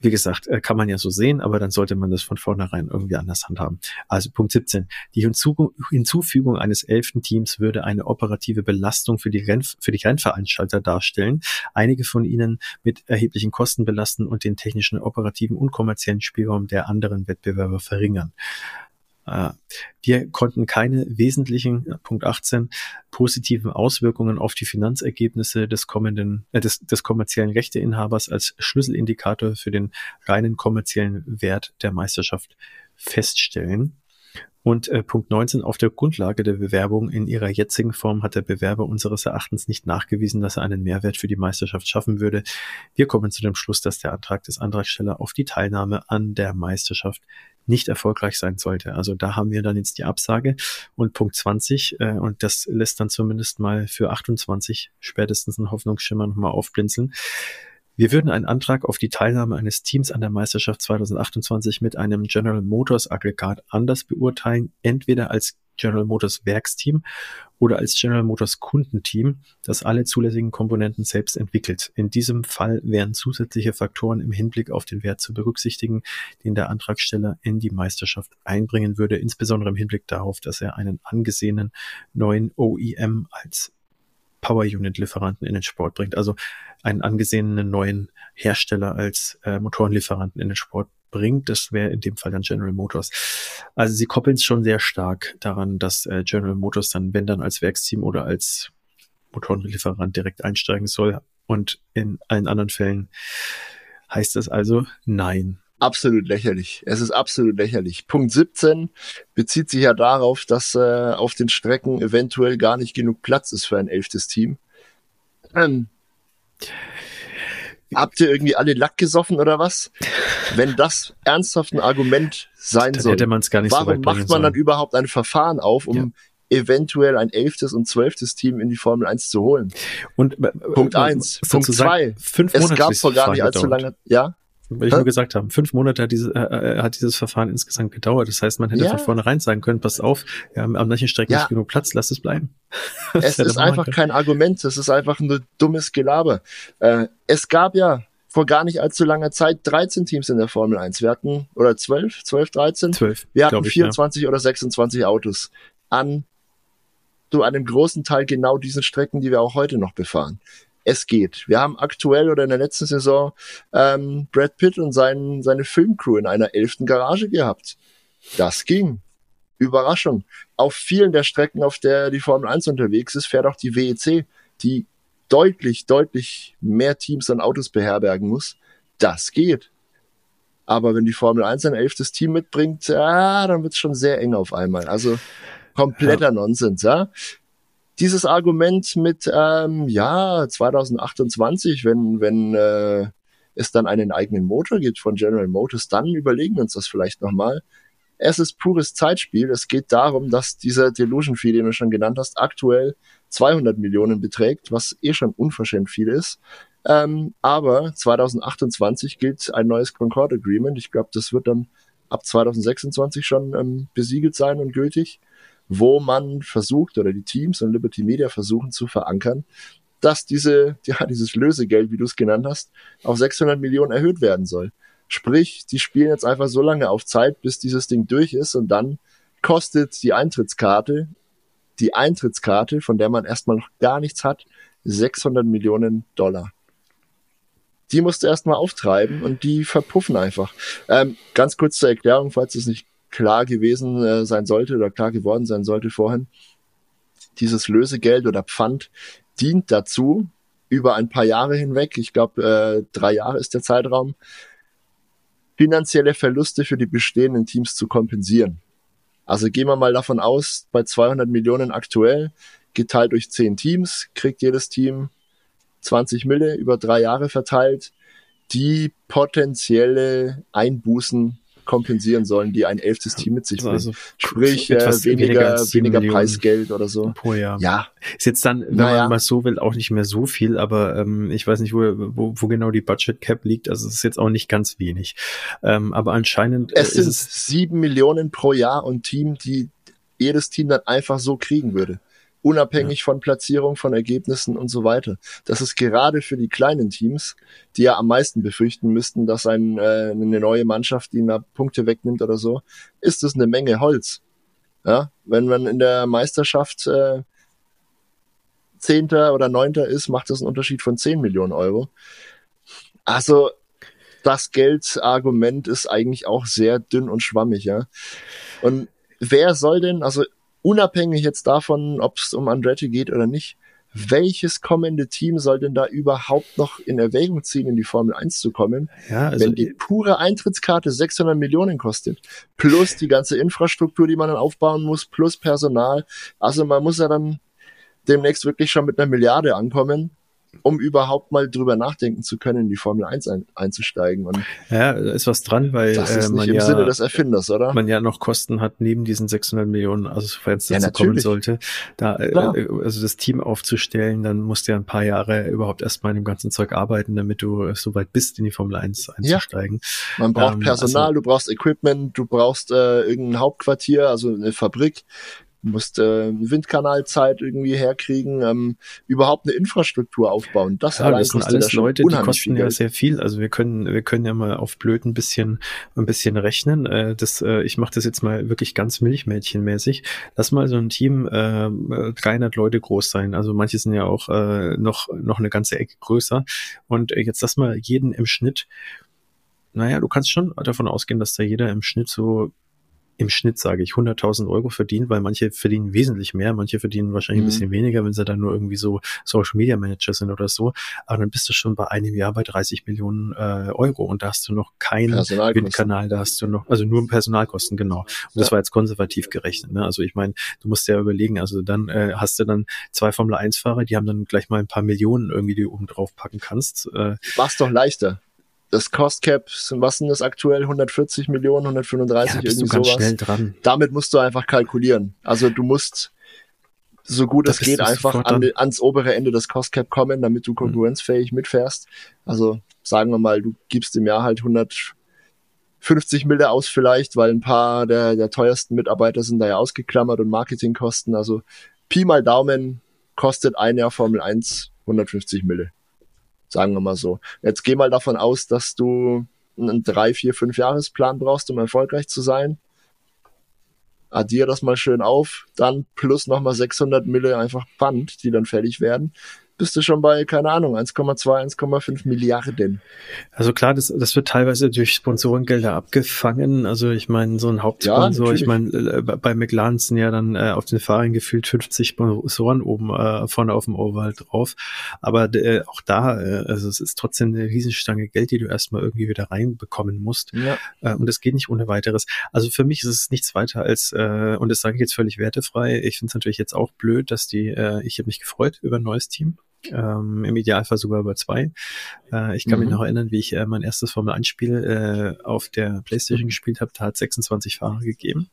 wie gesagt, äh, kann man ja so sehen, aber dann sollte man das von vornherein irgendwie anders handhaben. Also Punkt 17. Die Hinzufügung eines elften Teams würde eine operative Belastung für die, Renn für die Rennveranstalter darstellen, einige von ihnen mit erheblichen Kosten belasten und den technischen, operativen und kommerziellen Spielraum der anderen Wettbewerber verringern. Äh, wir konnten keine wesentlichen, Punkt 18, positiven Auswirkungen auf die Finanzergebnisse des kommenden, äh, des, des kommerziellen Rechteinhabers als Schlüsselindikator für den reinen kommerziellen Wert der Meisterschaft feststellen. Und äh, Punkt 19, auf der Grundlage der Bewerbung in ihrer jetzigen Form hat der Bewerber unseres Erachtens nicht nachgewiesen, dass er einen Mehrwert für die Meisterschaft schaffen würde. Wir kommen zu dem Schluss, dass der Antrag des Antragstellers auf die Teilnahme an der Meisterschaft nicht erfolgreich sein sollte. Also da haben wir dann jetzt die Absage. Und Punkt 20, äh, und das lässt dann zumindest mal für 28 spätestens einen Hoffnungsschimmer nochmal aufblinzeln. Wir würden einen Antrag auf die Teilnahme eines Teams an der Meisterschaft 2028 mit einem General Motors Aggregat anders beurteilen, entweder als General Motors Werksteam oder als General Motors Kundenteam, das alle zulässigen Komponenten selbst entwickelt. In diesem Fall wären zusätzliche Faktoren im Hinblick auf den Wert zu berücksichtigen, den der Antragsteller in die Meisterschaft einbringen würde, insbesondere im Hinblick darauf, dass er einen angesehenen neuen OEM als Power Unit Lieferanten in den Sport bringt. Also einen angesehenen neuen Hersteller als äh, Motorenlieferanten in den Sport bringt. Das wäre in dem Fall dann General Motors. Also sie koppeln es schon sehr stark daran, dass äh, General Motors dann, wenn dann als Werksteam oder als Motorenlieferant direkt einsteigen soll. Und in allen anderen Fällen heißt es also nein absolut lächerlich. Es ist absolut lächerlich. Punkt 17 bezieht sich ja darauf, dass äh, auf den Strecken eventuell gar nicht genug Platz ist für ein elftes Team. Ähm, habt ihr irgendwie alle Lack gesoffen oder was? Wenn das ernsthaft ein Argument sein dann soll, warum so macht man sollen. dann überhaupt ein Verfahren auf, um ja. eventuell ein elftes und zwölftes Team in die Formel 1 zu holen? Und äh, Punkt äh, eins, Punkt zwei. Es gab vor gar nicht allzu lange, ja? Will ich nur gesagt haben. Fünf Monate hat, diese, äh, äh, hat dieses Verfahren insgesamt gedauert. Das heißt, man hätte ja. von vornherein sagen können, pass auf, wir haben an manchen Strecken ja. nicht genug Platz, lass es bleiben. <laughs> es ist einfach kein Argument, es ist einfach nur dummes Gelaber. Äh, es gab ja vor gar nicht allzu langer Zeit 13 Teams in der Formel 1. Wir hatten, oder 12, 12, 13? 12. Wir hatten 24 ja. oder 26 Autos an zu einem großen Teil genau diesen Strecken, die wir auch heute noch befahren es geht. Wir haben aktuell oder in der letzten Saison ähm, Brad Pitt und sein, seine Filmcrew in einer elften Garage gehabt. Das ging. Überraschung. Auf vielen der Strecken, auf der die Formel 1 unterwegs ist, fährt auch die WEC, die deutlich, deutlich mehr Teams und Autos beherbergen muss. Das geht. Aber wenn die Formel 1 ein elftes Team mitbringt, ja, dann wird's schon sehr eng auf einmal. Also kompletter ja. Nonsens, ja dieses Argument mit, ähm, ja, 2028, wenn, wenn äh, es dann einen eigenen Motor gibt von General Motors, dann überlegen wir uns das vielleicht nochmal. Es ist pures Zeitspiel. Es geht darum, dass dieser Delusion Fee, den du schon genannt hast, aktuell 200 Millionen beträgt, was eh schon unverschämt viel ist. Ähm, aber 2028 gilt ein neues Concord Agreement. Ich glaube, das wird dann ab 2026 schon ähm, besiegelt sein und gültig wo man versucht oder die Teams und Liberty Media versuchen zu verankern, dass diese, <laughs> ja, dieses Lösegeld, wie du es genannt hast, auf 600 Millionen erhöht werden soll. Sprich, die spielen jetzt einfach so lange auf Zeit, bis dieses Ding durch ist und dann kostet die Eintrittskarte, die Eintrittskarte, von der man erstmal noch gar nichts hat, 600 Millionen Dollar. Die musst du erstmal auftreiben und die verpuffen einfach. Ähm, ganz kurz zur Erklärung, falls du es nicht klar gewesen äh, sein sollte oder klar geworden sein sollte vorhin, dieses Lösegeld oder Pfand dient dazu, über ein paar Jahre hinweg, ich glaube äh, drei Jahre ist der Zeitraum, finanzielle Verluste für die bestehenden Teams zu kompensieren. Also gehen wir mal davon aus, bei 200 Millionen aktuell, geteilt durch 10 Teams, kriegt jedes Team 20 Mille über drei Jahre verteilt, die potenzielle Einbußen kompensieren sollen, die ein elftes Team mit sich bringen. Also, Sprich, äh, weniger, weniger, Preisgeld oder so. Pro Jahr. Ja. Ist jetzt dann, wenn naja. man mal so will, auch nicht mehr so viel, aber ähm, ich weiß nicht, wo, wo, wo genau die Budget Cap liegt. Also es ist jetzt auch nicht ganz wenig. Ähm, aber anscheinend. Äh, es sind sieben Millionen pro Jahr und Team, die jedes Team dann einfach so kriegen würde. Unabhängig ja. von Platzierung, von Ergebnissen und so weiter. Das ist gerade für die kleinen Teams, die ja am meisten befürchten müssten, dass ein, äh, eine neue Mannschaft ihnen Punkte wegnimmt oder so, ist das eine Menge Holz. Ja, wenn man in der Meisterschaft äh, Zehnter oder Neunter ist, macht das einen Unterschied von 10 Millionen Euro. Also das Geldargument ist eigentlich auch sehr dünn und schwammig, ja. Und wer soll denn, also unabhängig jetzt davon, ob es um Andretti geht oder nicht, welches kommende Team soll denn da überhaupt noch in Erwägung ziehen, in die Formel 1 zu kommen, ja, also wenn die pure Eintrittskarte 600 Millionen kostet, plus die ganze Infrastruktur, die man dann aufbauen muss, plus Personal. Also man muss ja dann demnächst wirklich schon mit einer Milliarde ankommen um überhaupt mal drüber nachdenken zu können, in die Formel 1 ein, einzusteigen. Und ja, da ist was dran, weil das ist äh, man nicht im ja, Sinne des Erfinders, oder? Man ja noch Kosten hat neben diesen 600 Millionen, also sofern es dazu ja, kommen sollte, da äh, äh, also das Team aufzustellen, dann musst du ja ein paar Jahre überhaupt erstmal in dem ganzen Zeug arbeiten, damit du so weit bist, in die Formel 1 einzusteigen. Ja. Man braucht ähm, Personal, also, du brauchst Equipment, du brauchst äh, irgendein Hauptquartier, also eine Fabrik, musst äh, Windkanalzeit irgendwie herkriegen, ähm, überhaupt eine Infrastruktur aufbauen. Das, ja, das sind alles Leute, die kosten ja sehr viel. Also wir können, wir können ja mal auf blöd ein bisschen, ein bisschen rechnen. Äh, das, äh, ich mache das jetzt mal wirklich ganz Milchmädchenmäßig. Lass mal so ein Team äh, 300 Leute groß sein. Also manche sind ja auch äh, noch noch eine ganze Ecke größer. Und äh, jetzt lass mal jeden im Schnitt naja, du kannst schon davon ausgehen, dass da jeder im Schnitt so im Schnitt, sage ich, 100.000 Euro verdient, weil manche verdienen wesentlich mehr, manche verdienen wahrscheinlich mhm. ein bisschen weniger, wenn sie dann nur irgendwie so Social Media Manager sind oder so. Aber dann bist du schon bei einem Jahr bei 30 Millionen äh, Euro und da hast du noch keinen Windkanal, da hast du noch, also nur Personalkosten, genau. Und das ja. war jetzt konservativ gerechnet. Ne? Also ich meine, du musst ja überlegen, also dann äh, hast du dann zwei Formel 1 Fahrer, die haben dann gleich mal ein paar Millionen irgendwie, die du oben drauf packen kannst. Äh, Mach's doch leichter das Cost Cap, was sind das aktuell? 140 Millionen, 135, ja, irgendwie sowas. Damit musst du einfach kalkulieren. Also du musst so gut es geht einfach an, ans obere Ende des Cost Cap kommen, damit du konkurrenzfähig mhm. mitfährst. Also sagen wir mal, du gibst im Jahr halt 150 Mille aus vielleicht, weil ein paar der, der teuersten Mitarbeiter sind da ja ausgeklammert und Marketingkosten. Also Pi mal Daumen kostet ein Jahr Formel 1 150 Mille. Sagen wir mal so. Jetzt geh mal davon aus, dass du einen drei, vier, fünf Jahresplan brauchst, um erfolgreich zu sein. Addier das mal schön auf, dann plus nochmal 600 Mille einfach Pfand, die dann fertig werden bist du schon bei, keine Ahnung, 1,2, 1,5 Milliarden. Also klar, das, das wird teilweise durch Sponsorengelder abgefangen. Also ich meine, so ein Hauptsponsor, ja, ich meine, äh, bei McLaren sind ja dann äh, auf den Fahrern gefühlt 50 Sponsoren oben äh, vorne auf dem Oval drauf. Aber äh, auch da, äh, also es ist trotzdem eine Riesenstange Geld, die du erstmal irgendwie wieder reinbekommen musst. Ja. Äh, und das geht nicht ohne weiteres. Also für mich ist es nichts weiter als, äh, und das sage ich jetzt völlig wertefrei, ich finde es natürlich jetzt auch blöd, dass die, äh, ich habe mich gefreut über ein neues Team ähm, im Idealfall sogar über zwei. Äh, ich kann mhm. mich noch erinnern, wie ich äh, mein erstes Formel 1 Spiel äh, auf der Playstation gespielt habe. Da hat 26 Fahrer gegeben.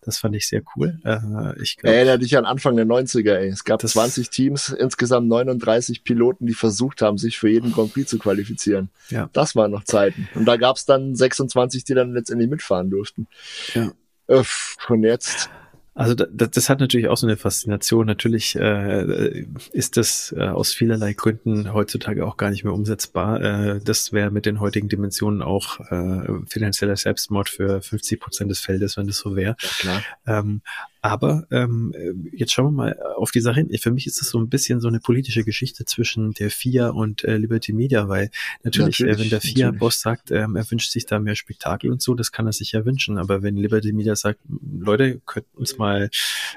Das fand ich sehr cool. Äh, ich glaub, Erinnere dich an Anfang der 90er, ey. Es gab 20 Teams, insgesamt 39 Piloten, die versucht haben, sich für jeden Grand Prix zu qualifizieren. Ja. Das waren noch Zeiten. Und da gab es dann 26, die dann letztendlich mitfahren durften. Ja. Und jetzt also das, das hat natürlich auch so eine Faszination. Natürlich äh, ist das äh, aus vielerlei Gründen heutzutage auch gar nicht mehr umsetzbar. Äh, das wäre mit den heutigen Dimensionen auch äh, finanzieller Selbstmord für 50 Prozent des Feldes, wenn das so wäre. Ja, ähm, aber ähm, jetzt schauen wir mal auf die Sache hin. Für mich ist das so ein bisschen so eine politische Geschichte zwischen der FIA und äh, Liberty Media, weil natürlich, natürlich äh, wenn der FIA-Boss sagt, ähm, er wünscht sich da mehr Spektakel und so, das kann er sich ja wünschen. Aber wenn Liberty Media sagt, Leute, könnt uns mal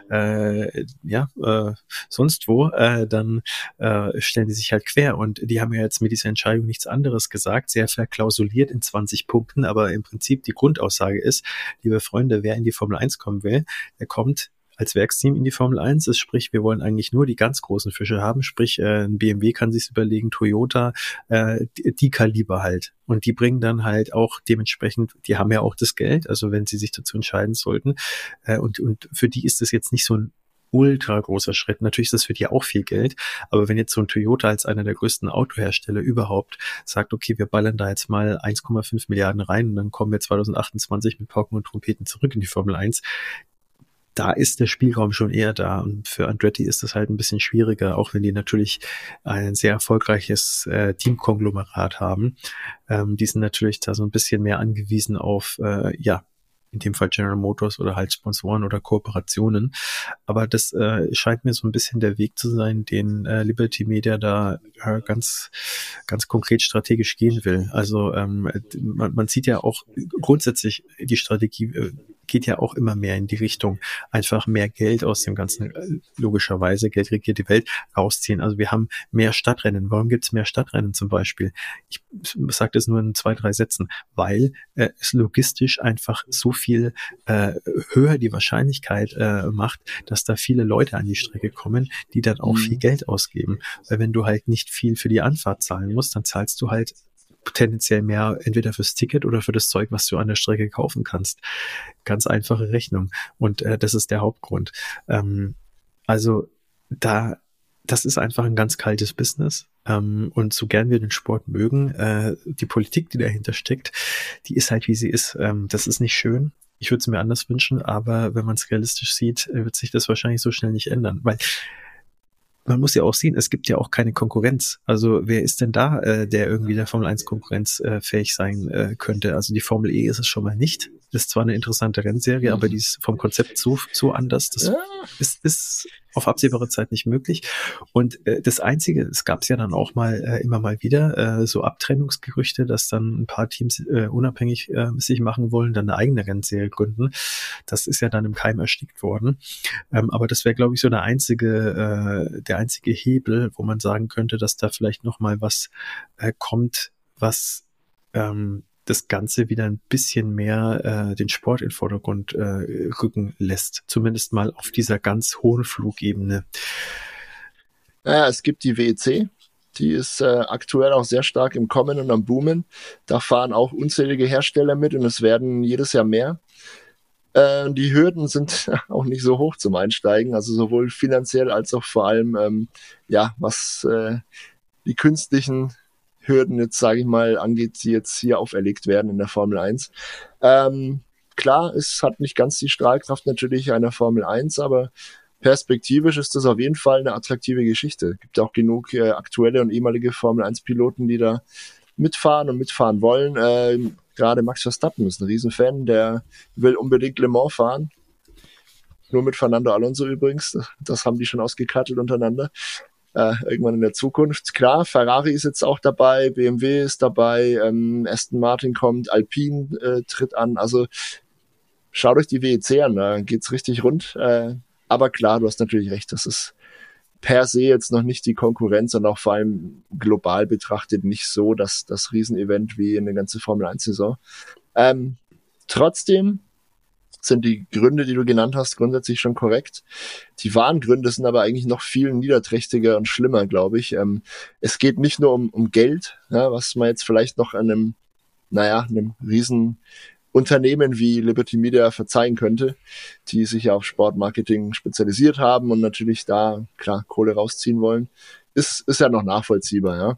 äh, ja äh, sonst wo, äh, dann äh, stellen die sich halt quer. Und die haben ja jetzt mit dieser Entscheidung nichts anderes gesagt, sehr verklausuliert in 20 Punkten, aber im Prinzip die Grundaussage ist, liebe Freunde, wer in die Formel 1 kommen will, der kommt kommt als Werksteam in die Formel 1 ist, sprich, wir wollen eigentlich nur die ganz großen Fische haben, sprich, äh, ein BMW kann sich überlegen, Toyota, äh, die, die Kaliber halt. Und die bringen dann halt auch dementsprechend, die haben ja auch das Geld, also wenn sie sich dazu entscheiden sollten. Äh, und, und für die ist das jetzt nicht so ein ultra großer Schritt. Natürlich ist das für die auch viel Geld, aber wenn jetzt so ein Toyota als einer der größten Autohersteller überhaupt sagt, okay, wir ballern da jetzt mal 1,5 Milliarden rein und dann kommen wir 2028 mit Pauken und Trompeten zurück in die Formel 1, da ist der Spielraum schon eher da. Und für Andretti ist das halt ein bisschen schwieriger, auch wenn die natürlich ein sehr erfolgreiches äh, Teamkonglomerat haben. Ähm, die sind natürlich da so ein bisschen mehr angewiesen auf, äh, ja, in dem Fall General Motors oder halt Sponsoren oder Kooperationen. Aber das äh, scheint mir so ein bisschen der Weg zu sein, den äh, Liberty Media da äh, ganz, ganz konkret strategisch gehen will. Also ähm, man, man sieht ja auch grundsätzlich die Strategie äh, geht ja auch immer mehr in die Richtung, einfach mehr Geld aus dem Ganzen, äh, logischerweise, Geld regiert die Welt, rausziehen. Also wir haben mehr Stadtrennen. Warum gibt es mehr Stadtrennen zum Beispiel? Ich sage das nur in zwei, drei Sätzen, weil äh, es logistisch einfach so viel äh, höher die Wahrscheinlichkeit äh, macht, dass da viele Leute an die Strecke kommen, die dann auch mhm. viel Geld ausgeben. Weil wenn du halt nicht viel für die Anfahrt zahlen musst, dann zahlst du halt tendenziell mehr entweder fürs Ticket oder für das Zeug, was du an der Strecke kaufen kannst. Ganz einfache Rechnung. Und äh, das ist der Hauptgrund. Ähm, also da, das ist einfach ein ganz kaltes Business. Ähm, und so gern wir den Sport mögen, äh, die Politik, die dahinter steckt, die ist halt wie sie ist. Ähm, das ist nicht schön. Ich würde es mir anders wünschen, aber wenn man es realistisch sieht, wird sich das wahrscheinlich so schnell nicht ändern. Weil man muss ja auch sehen, es gibt ja auch keine Konkurrenz. Also wer ist denn da, äh, der irgendwie der Formel 1 Konkurrenz äh, fähig sein äh, könnte? Also die Formel E ist es schon mal nicht. Das ist zwar eine interessante Rennserie, mhm. aber die ist vom Konzept so, so anders. Das ja. ist, ist auf absehbare Zeit nicht möglich. Und äh, das Einzige, es gab es ja dann auch mal äh, immer mal wieder äh, so Abtrennungsgerüchte, dass dann ein paar Teams äh, unabhängig äh, sich machen wollen, dann eine eigene Rennserie gründen. Das ist ja dann im Keim erstickt worden. Ähm, aber das wäre, glaube ich, so der einzige, äh, der einzige Hebel, wo man sagen könnte, dass da vielleicht noch mal was äh, kommt, was ähm, das Ganze wieder ein bisschen mehr äh, den Sport in Vordergrund äh, rücken lässt. Zumindest mal auf dieser ganz hohen Flugebene. Naja, es gibt die WEC. Die ist äh, aktuell auch sehr stark im Kommen und am Boomen. Da fahren auch unzählige Hersteller mit und es werden jedes Jahr mehr. Äh, die Hürden sind <laughs> auch nicht so hoch zum Einsteigen, also sowohl finanziell als auch vor allem, ähm, ja, was äh, die künstlichen Hürden jetzt, sage ich mal, angeht, die jetzt hier auferlegt werden in der Formel 1. Ähm, klar, es hat nicht ganz die Strahlkraft natürlich einer Formel 1, aber perspektivisch ist das auf jeden Fall eine attraktive Geschichte. Es gibt auch genug äh, aktuelle und ehemalige Formel 1 Piloten, die da mitfahren und mitfahren wollen. Äh, Gerade Max Verstappen ist ein Riesenfan, der will unbedingt Le Mans fahren. Nur mit Fernando Alonso übrigens. Das haben die schon ausgekartet untereinander äh, irgendwann in der Zukunft. Klar, Ferrari ist jetzt auch dabei, BMW ist dabei, ähm, Aston Martin kommt, Alpine äh, tritt an. Also schaut euch die WEC an, da geht's richtig rund. Äh, aber klar, du hast natürlich recht, das ist per se jetzt noch nicht die Konkurrenz und auch vor allem global betrachtet nicht so, dass das Riesenevent wie eine ganze Formel 1 Saison. Ähm, trotzdem sind die Gründe, die du genannt hast, grundsätzlich schon korrekt. Die wahren Gründe sind aber eigentlich noch viel niederträchtiger und schlimmer, glaube ich. Ähm, es geht nicht nur um, um Geld, ja, was man jetzt vielleicht noch einem, naja, einem riesen Unternehmen wie Liberty Media verzeihen könnte, die sich ja auf Sportmarketing spezialisiert haben und natürlich da klar Kohle rausziehen wollen, ist, ist ja noch nachvollziehbar, ja.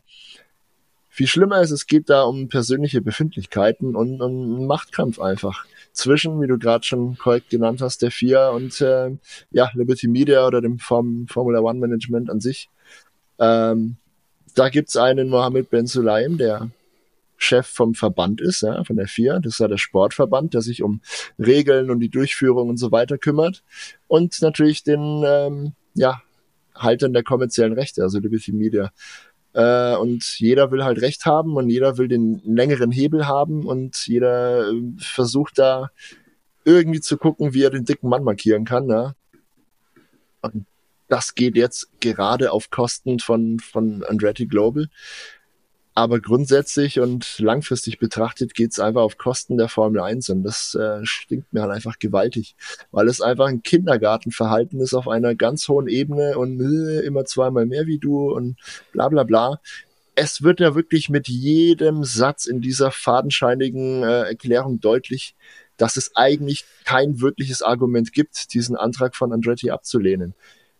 Viel schlimmer ist, es geht da um persönliche Befindlichkeiten und um Machtkampf einfach zwischen, wie du gerade schon korrekt genannt hast, der FIA und äh, ja, Liberty Media oder dem Form Formula One Management an sich. Ähm, da gibt's einen Mohammed Ben Sulaim, der Chef vom Verband ist, ja, von der FIA. Das ist ja der Sportverband, der sich um Regeln und die Durchführung und so weiter kümmert. Und natürlich den ähm, ja, Haltern der kommerziellen Rechte, also Liberty Media. Äh, und jeder will halt Recht haben und jeder will den längeren Hebel haben und jeder äh, versucht da irgendwie zu gucken, wie er den dicken Mann markieren kann. Ne? Und das geht jetzt gerade auf Kosten von, von Andretti Global. Aber grundsätzlich und langfristig betrachtet geht's einfach auf Kosten der Formel 1 und das äh, stinkt mir halt einfach gewaltig, weil es einfach ein Kindergartenverhalten ist auf einer ganz hohen Ebene und äh, immer zweimal mehr wie du und bla bla bla. Es wird ja wirklich mit jedem Satz in dieser fadenscheinigen äh, Erklärung deutlich, dass es eigentlich kein wirkliches Argument gibt, diesen Antrag von Andretti abzulehnen.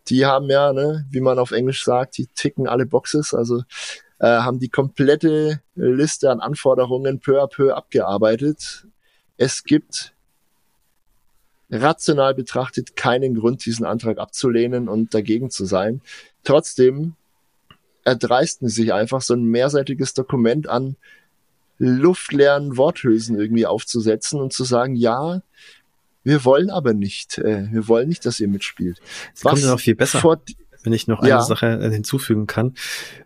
Die haben ja, ne, wie man auf Englisch sagt, die ticken alle Boxes. Also äh, haben die komplette Liste an Anforderungen peu à peu abgearbeitet. Es gibt rational betrachtet keinen Grund, diesen Antrag abzulehnen und dagegen zu sein. Trotzdem erdreisten sie sich einfach, so ein mehrseitiges Dokument an luftleeren Worthülsen irgendwie aufzusetzen und zu sagen, ja, wir wollen aber nicht, äh, wir wollen nicht, dass ihr mitspielt. Es kommt ja noch viel besser. Vor, wenn ich noch eine ja. Sache äh, hinzufügen kann.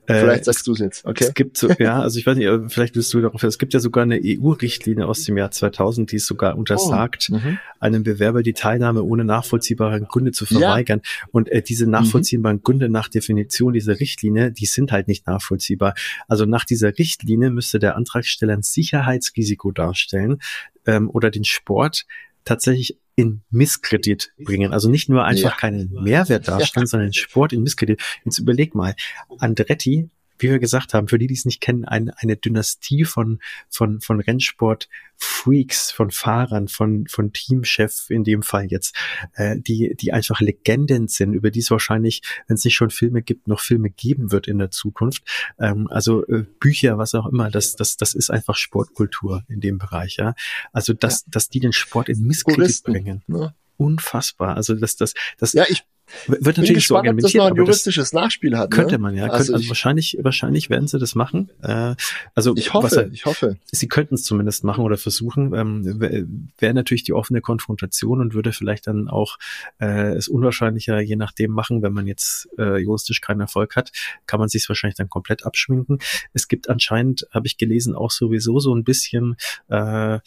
Äh, vielleicht sagst du es jetzt, okay? Es gibt so, <laughs> ja, also ich weiß nicht, äh, vielleicht willst du darauf, es gibt ja sogar eine EU-Richtlinie aus dem Jahr 2000, die es sogar untersagt, oh. mhm. einem Bewerber die Teilnahme ohne nachvollziehbare Gründe zu verweigern. Ja. Und äh, diese nachvollziehbaren mhm. Gründe nach Definition dieser Richtlinie, die sind halt nicht nachvollziehbar. Also nach dieser Richtlinie müsste der Antragsteller ein Sicherheitsrisiko darstellen ähm, oder den Sport tatsächlich in Misskredit bringen. Also nicht nur einfach ja. keinen Mehrwert darstellen, <laughs> ja. sondern Sport in Misskredit. Jetzt überleg mal, Andretti wie wir gesagt haben, für die, die es nicht kennen, eine, eine Dynastie von, von, von Rennsport-Freaks, von Fahrern, von, von Teamchef in dem Fall jetzt, äh, die, die einfach Legenden sind, über die es wahrscheinlich, wenn es nicht schon Filme gibt, noch Filme geben wird in der Zukunft. Ähm, also äh, Bücher, was auch immer, das, das, das ist einfach Sportkultur in dem Bereich, ja. Also dass, ja. dass die den Sport in Misskredit bringen. Ne? Unfassbar. Also das, das, das. Ja, ich wird natürlich gespannt, so ob das noch ein juristisches Nachspiel hat. Könnte ne? man ja. Also, also wahrscheinlich, wahrscheinlich werden sie das machen. Äh, also ich hoffe, was, ich hoffe. Sie könnten es zumindest machen oder versuchen. Ähm, Wäre natürlich die offene Konfrontation und würde vielleicht dann auch äh, es unwahrscheinlicher, je nachdem machen, wenn man jetzt äh, juristisch keinen Erfolg hat, kann man sich wahrscheinlich dann komplett abschminken. Es gibt anscheinend, habe ich gelesen, auch sowieso so ein bisschen äh,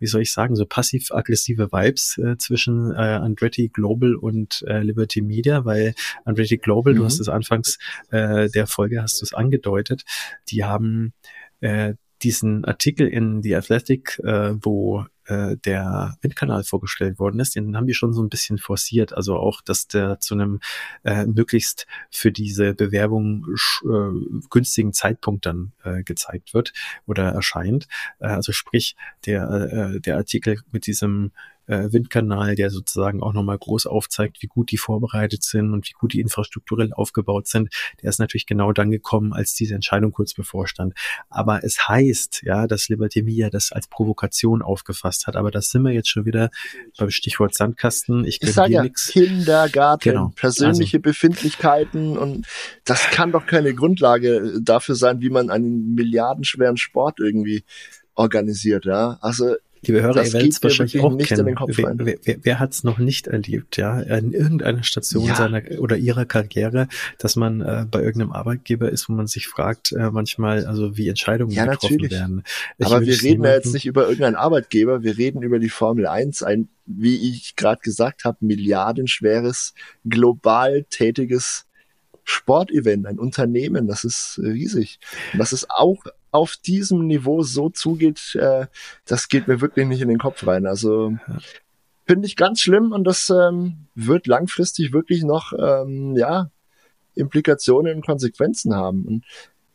wie soll ich sagen, so passiv-aggressive Vibes äh, zwischen äh, Andretti Global und äh, Liberty Media, weil Andretti Global, mhm. du hast es anfangs äh, der Folge, hast du es angedeutet, die haben äh, diesen Artikel in The Athletic, äh, wo äh, der Windkanal vorgestellt worden ist, den haben die schon so ein bisschen forciert. Also auch, dass der zu einem äh, möglichst für diese Bewerbung äh, günstigen Zeitpunkt dann äh, gezeigt wird oder erscheint. Äh, also sprich, der, äh, der Artikel mit diesem äh, Windkanal, der sozusagen auch nochmal groß aufzeigt, wie gut die vorbereitet sind und wie gut die infrastrukturell aufgebaut sind. Der ist natürlich genau dann gekommen, als diese Entscheidung kurz bevorstand. Aber es heißt, ja, dass Liberty Media das als Provokation aufgefasst hat. Aber das sind wir jetzt schon wieder beim Stichwort Sandkasten. Ich, ich sage ja, nix. Kindergarten, genau. persönliche also. Befindlichkeiten und das kann doch keine Grundlage dafür sein, wie man einen milliardenschweren Sport irgendwie organisiert, ja. Also Liebe Hörer, das ihr werdet es wahrscheinlich auch kennen. Wer, wer, wer, wer hat es noch nicht erlebt, ja, in irgendeiner Station ja. seiner oder ihrer Karriere, dass man äh, bei irgendeinem Arbeitgeber ist, wo man sich fragt, äh, manchmal, also wie Entscheidungen ja, getroffen natürlich. werden. Ich Aber wir reden ja jetzt nicht über irgendeinen Arbeitgeber, wir reden über die Formel 1, ein, wie ich gerade gesagt habe, milliardenschweres, global tätiges Sportevent, ein Unternehmen, das ist riesig. Und das ist auch auf diesem Niveau so zugeht, äh, das geht mir wirklich nicht in den Kopf rein. Also finde ich ganz schlimm und das ähm, wird langfristig wirklich noch ähm, ja Implikationen und Konsequenzen haben. Und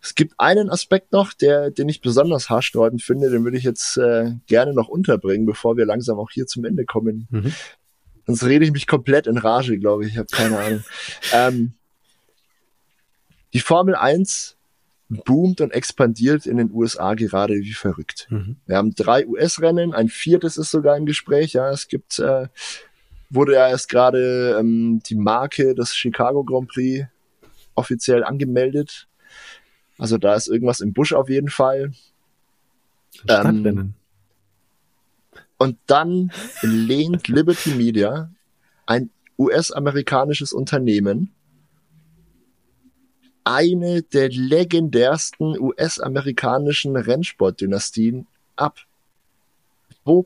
es gibt einen Aspekt noch, der, den ich besonders haarsträubend finde, den würde ich jetzt äh, gerne noch unterbringen, bevor wir langsam auch hier zum Ende kommen. Mhm. Sonst rede ich mich komplett in Rage, glaube ich. Ich habe keine Ahnung. <laughs> ähm, die Formel 1 boomt und expandiert in den USA gerade wie verrückt. Mhm. Wir haben drei US-Rennen, ein viertes ist sogar im Gespräch. Ja, es gibt, äh, wurde ja erst gerade ähm, die Marke des Chicago Grand Prix offiziell angemeldet. Also da ist irgendwas im Busch auf jeden Fall. Ähm, und dann lehnt Liberty Media, ein US-amerikanisches Unternehmen, eine der legendärsten US-amerikanischen Rennsportdynastien ab. Wo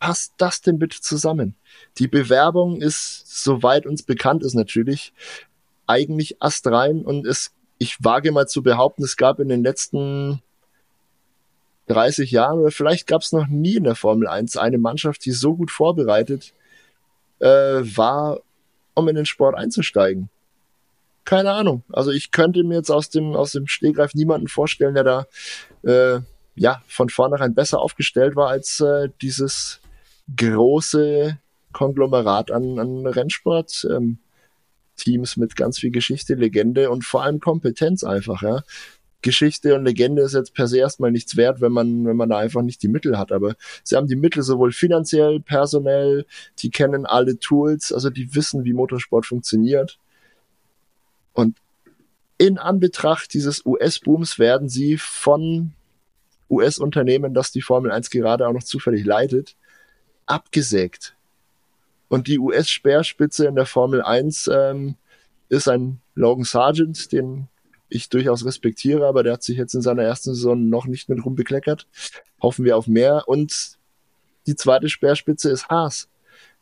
passt das denn bitte zusammen? Die Bewerbung ist, soweit uns bekannt ist natürlich, eigentlich astrein und es, ich wage mal zu behaupten, es gab in den letzten 30 Jahren oder vielleicht gab es noch nie in der Formel 1 eine Mannschaft, die so gut vorbereitet äh, war, um in den Sport einzusteigen keine Ahnung. Also ich könnte mir jetzt aus dem, aus dem Stehgreif niemanden vorstellen, der da äh, ja von vornherein besser aufgestellt war als äh, dieses große Konglomerat an, an Rennsport. Ähm, Teams mit ganz viel Geschichte, Legende und vor allem Kompetenz einfach, ja. Geschichte und Legende ist jetzt per se erstmal nichts wert, wenn man, wenn man da einfach nicht die Mittel hat. Aber sie haben die Mittel sowohl finanziell, personell, die kennen alle Tools, also die wissen, wie Motorsport funktioniert. Und in Anbetracht dieses US-Booms werden sie von US-Unternehmen, das die Formel 1 gerade auch noch zufällig leitet, abgesägt. Und die US-Speerspitze in der Formel 1 ähm, ist ein Logan Sargent, den ich durchaus respektiere, aber der hat sich jetzt in seiner ersten Saison noch nicht mit rumbekleckert. Hoffen wir auf mehr. Und die zweite Speerspitze ist Haas,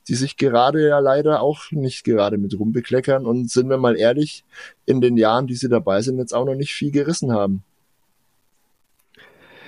die sich gerade ja leider auch nicht gerade mit rumbekleckern und sind wir mal ehrlich, in den Jahren, die sie dabei sind, jetzt auch noch nicht viel gerissen haben.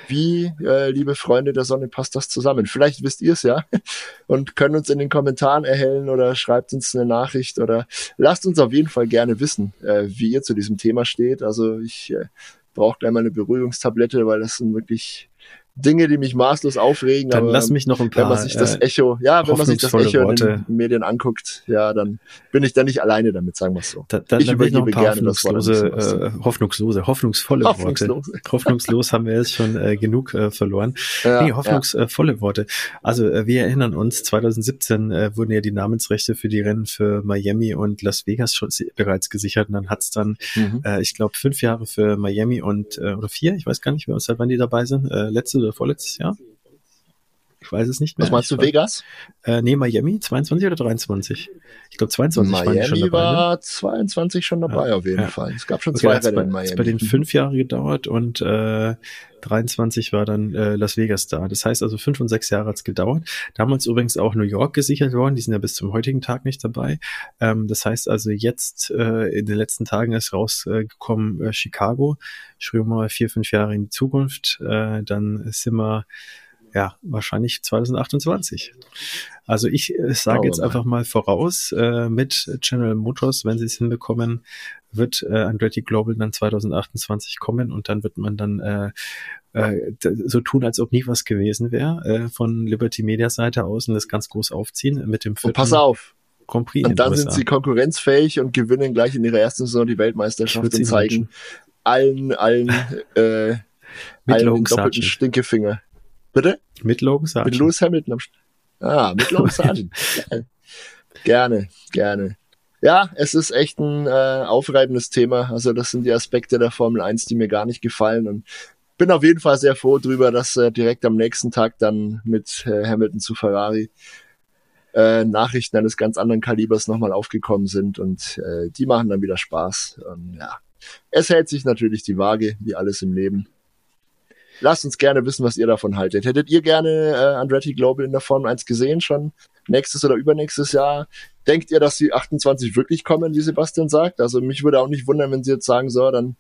Wie, äh, liebe Freunde der Sonne, passt das zusammen? Vielleicht wisst ihr es ja <laughs> und können uns in den Kommentaren erhellen oder schreibt uns eine Nachricht oder lasst uns auf jeden Fall gerne wissen, äh, wie ihr zu diesem Thema steht. Also ich äh, brauche gleich mal eine Beruhigungstablette, weil das sind wirklich Dinge, die mich maßlos aufregen. Dann aber lass mich noch ein paar. Wenn man sich das äh, Echo, ja, wenn man sich das Echo Worte. in den Medien anguckt, ja, dann bin ich da nicht alleine damit, sagen wir es so. Da, da, ich übergebe noch ein paar gerne hoffnungslose, das Wort, äh, hoffnungslose, hoffnungsvolle Hoffnungslose. Worte. <laughs> Hoffnungslos haben wir jetzt schon äh, genug äh, verloren. Ja, nee, hoffnungsvolle ja. Worte. Also äh, wir erinnern uns, 2017 äh, wurden ja die Namensrechte für die Rennen für Miami und Las Vegas schon bereits gesichert und dann hat's dann, mhm. äh, ich glaube, fünf Jahre für Miami und äh, oder vier, ich weiß gar nicht, wann die dabei sind, äh, letzte vorletztes Jahr? Ich weiß es nicht mehr. Was meinst du, Vegas? Äh, nee, Miami, 22 oder 23? Ich glaube 22 Miami schon dabei. war ne? 22 schon dabei ja, auf jeden ja. Fall. Es gab schon okay, zwei Rennen in Miami. Es bei den fünf Jahre gedauert und äh, 23 war dann äh, Las Vegas da. Das heißt also fünf und sechs Jahre hat's gedauert. Damals übrigens auch New York gesichert worden. Die sind ja bis zum heutigen Tag nicht dabei. Ähm, das heißt also jetzt äh, in den letzten Tagen ist rausgekommen äh, Chicago. Schreiben wir mal vier, fünf Jahre in die Zukunft. Äh, dann sind wir ja, wahrscheinlich 2028. Also ich äh, sage jetzt einfach mal voraus, äh, mit General Motors, wenn sie es hinbekommen, wird äh, Andretti Global dann 2028 kommen und dann wird man dann äh, äh, so tun, als ob nie was gewesen wäre, äh, von Liberty Media Seite aus und das ganz groß aufziehen mit dem vierten. Und pass auf, Grand Prix und dann sind sie konkurrenzfähig und gewinnen gleich in ihrer ersten Saison die Weltmeisterschaft und zeigen allen, allen, äh, <laughs> allen doppelten Stinkefinger. Bitte? Mit Logan Sargent. Mit Lewis Hamilton am Ah, mit Logan <laughs> Sargent. gerne, gerne. Ja, es ist echt ein äh, aufreibendes Thema. Also das sind die Aspekte der Formel 1, die mir gar nicht gefallen und bin auf jeden Fall sehr froh drüber, dass äh, direkt am nächsten Tag dann mit äh, Hamilton zu Ferrari äh, Nachrichten eines ganz anderen Kalibers nochmal aufgekommen sind und äh, die machen dann wieder Spaß. Und, ja, es hält sich natürlich die Waage, wie alles im Leben. Lasst uns gerne wissen, was ihr davon haltet. Hättet ihr gerne äh, Andretti Global in der Formel 1 gesehen schon nächstes oder übernächstes Jahr? Denkt ihr, dass die 28 wirklich kommen, wie Sebastian sagt? Also mich würde auch nicht wundern, wenn sie jetzt sagen, so, dann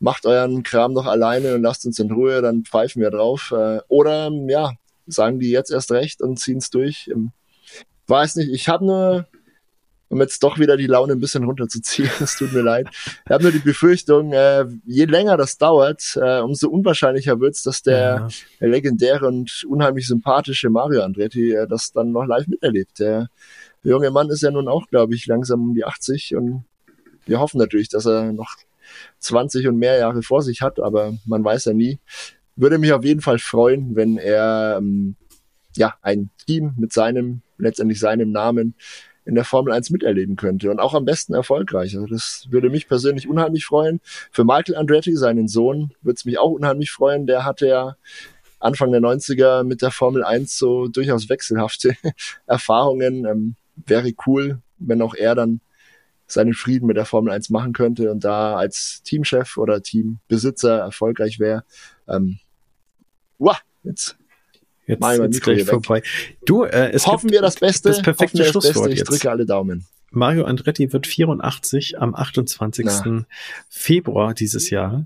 macht euren Kram noch alleine und lasst uns in Ruhe, dann pfeifen wir drauf. Äh, oder ja, sagen die jetzt erst recht und ziehen es durch. Weiß nicht, ich habe nur um jetzt doch wieder die Laune ein bisschen runterzuziehen. <laughs> Es tut mir leid. Ich habe nur die Befürchtung, äh, je länger das dauert, äh, umso unwahrscheinlicher wird's, dass der ja. legendäre und unheimlich sympathische Mario Andretti äh, das dann noch live miterlebt. Der junge Mann ist ja nun auch, glaube ich, langsam um die 80 und wir hoffen natürlich, dass er noch 20 und mehr Jahre vor sich hat, aber man weiß ja nie. Würde mich auf jeden Fall freuen, wenn er ähm, ja ein Team mit seinem letztendlich seinem Namen in der Formel 1 miterleben könnte und auch am besten erfolgreich. Also das würde mich persönlich unheimlich freuen. Für Michael Andretti, seinen Sohn, würde es mich auch unheimlich freuen. Der hatte ja Anfang der 90er mit der Formel 1 so durchaus wechselhafte <laughs> Erfahrungen. Ähm, wäre cool, wenn auch er dann seinen Frieden mit der Formel 1 machen könnte und da als Teamchef oder Teambesitzer erfolgreich wäre. Ähm, wow, jetzt Jetzt, jetzt gleich vorbei. Du, äh, es Hoffen wir das Beste. Das perfekte Schlusswort Ich drücke alle Daumen. Mario Andretti wird 84 am 28. Na. Februar dieses Jahr.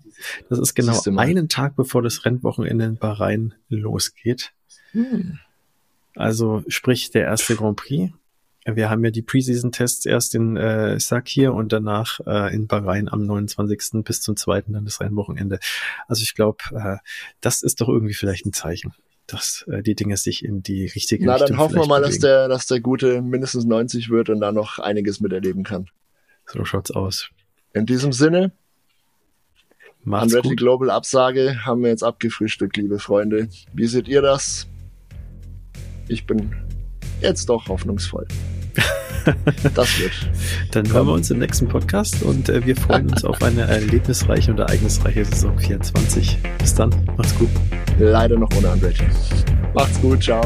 Das ist genau einen Tag bevor das Rennwochenende in Bahrain losgeht. Hm. Also sprich der erste Grand Prix. Wir haben ja die Preseason-Tests erst in äh, Sakir und danach äh, in Bahrain am 29. bis zum zweiten dann das Rennwochenende. Also ich glaube, äh, das ist doch irgendwie vielleicht ein Zeichen dass äh, die Dinge sich in die richtige Na, Richtung dann hoffen wir mal, bewegen. dass der, dass der Gute mindestens 90 wird und da noch einiges miterleben kann. So schaut's aus. In diesem Sinne. Macht's Unready gut. Global Absage haben wir jetzt abgefrühstückt, liebe Freunde. Wie seht ihr das? Ich bin jetzt doch hoffnungsvoll. <laughs> <laughs> das wird. Dann hören wir uns im nächsten Podcast und äh, wir freuen uns auf eine erlebnisreiche und ereignisreiche Saison 24. Bis dann. Macht's gut. Leider noch ohne Unready. Macht's gut. Ciao.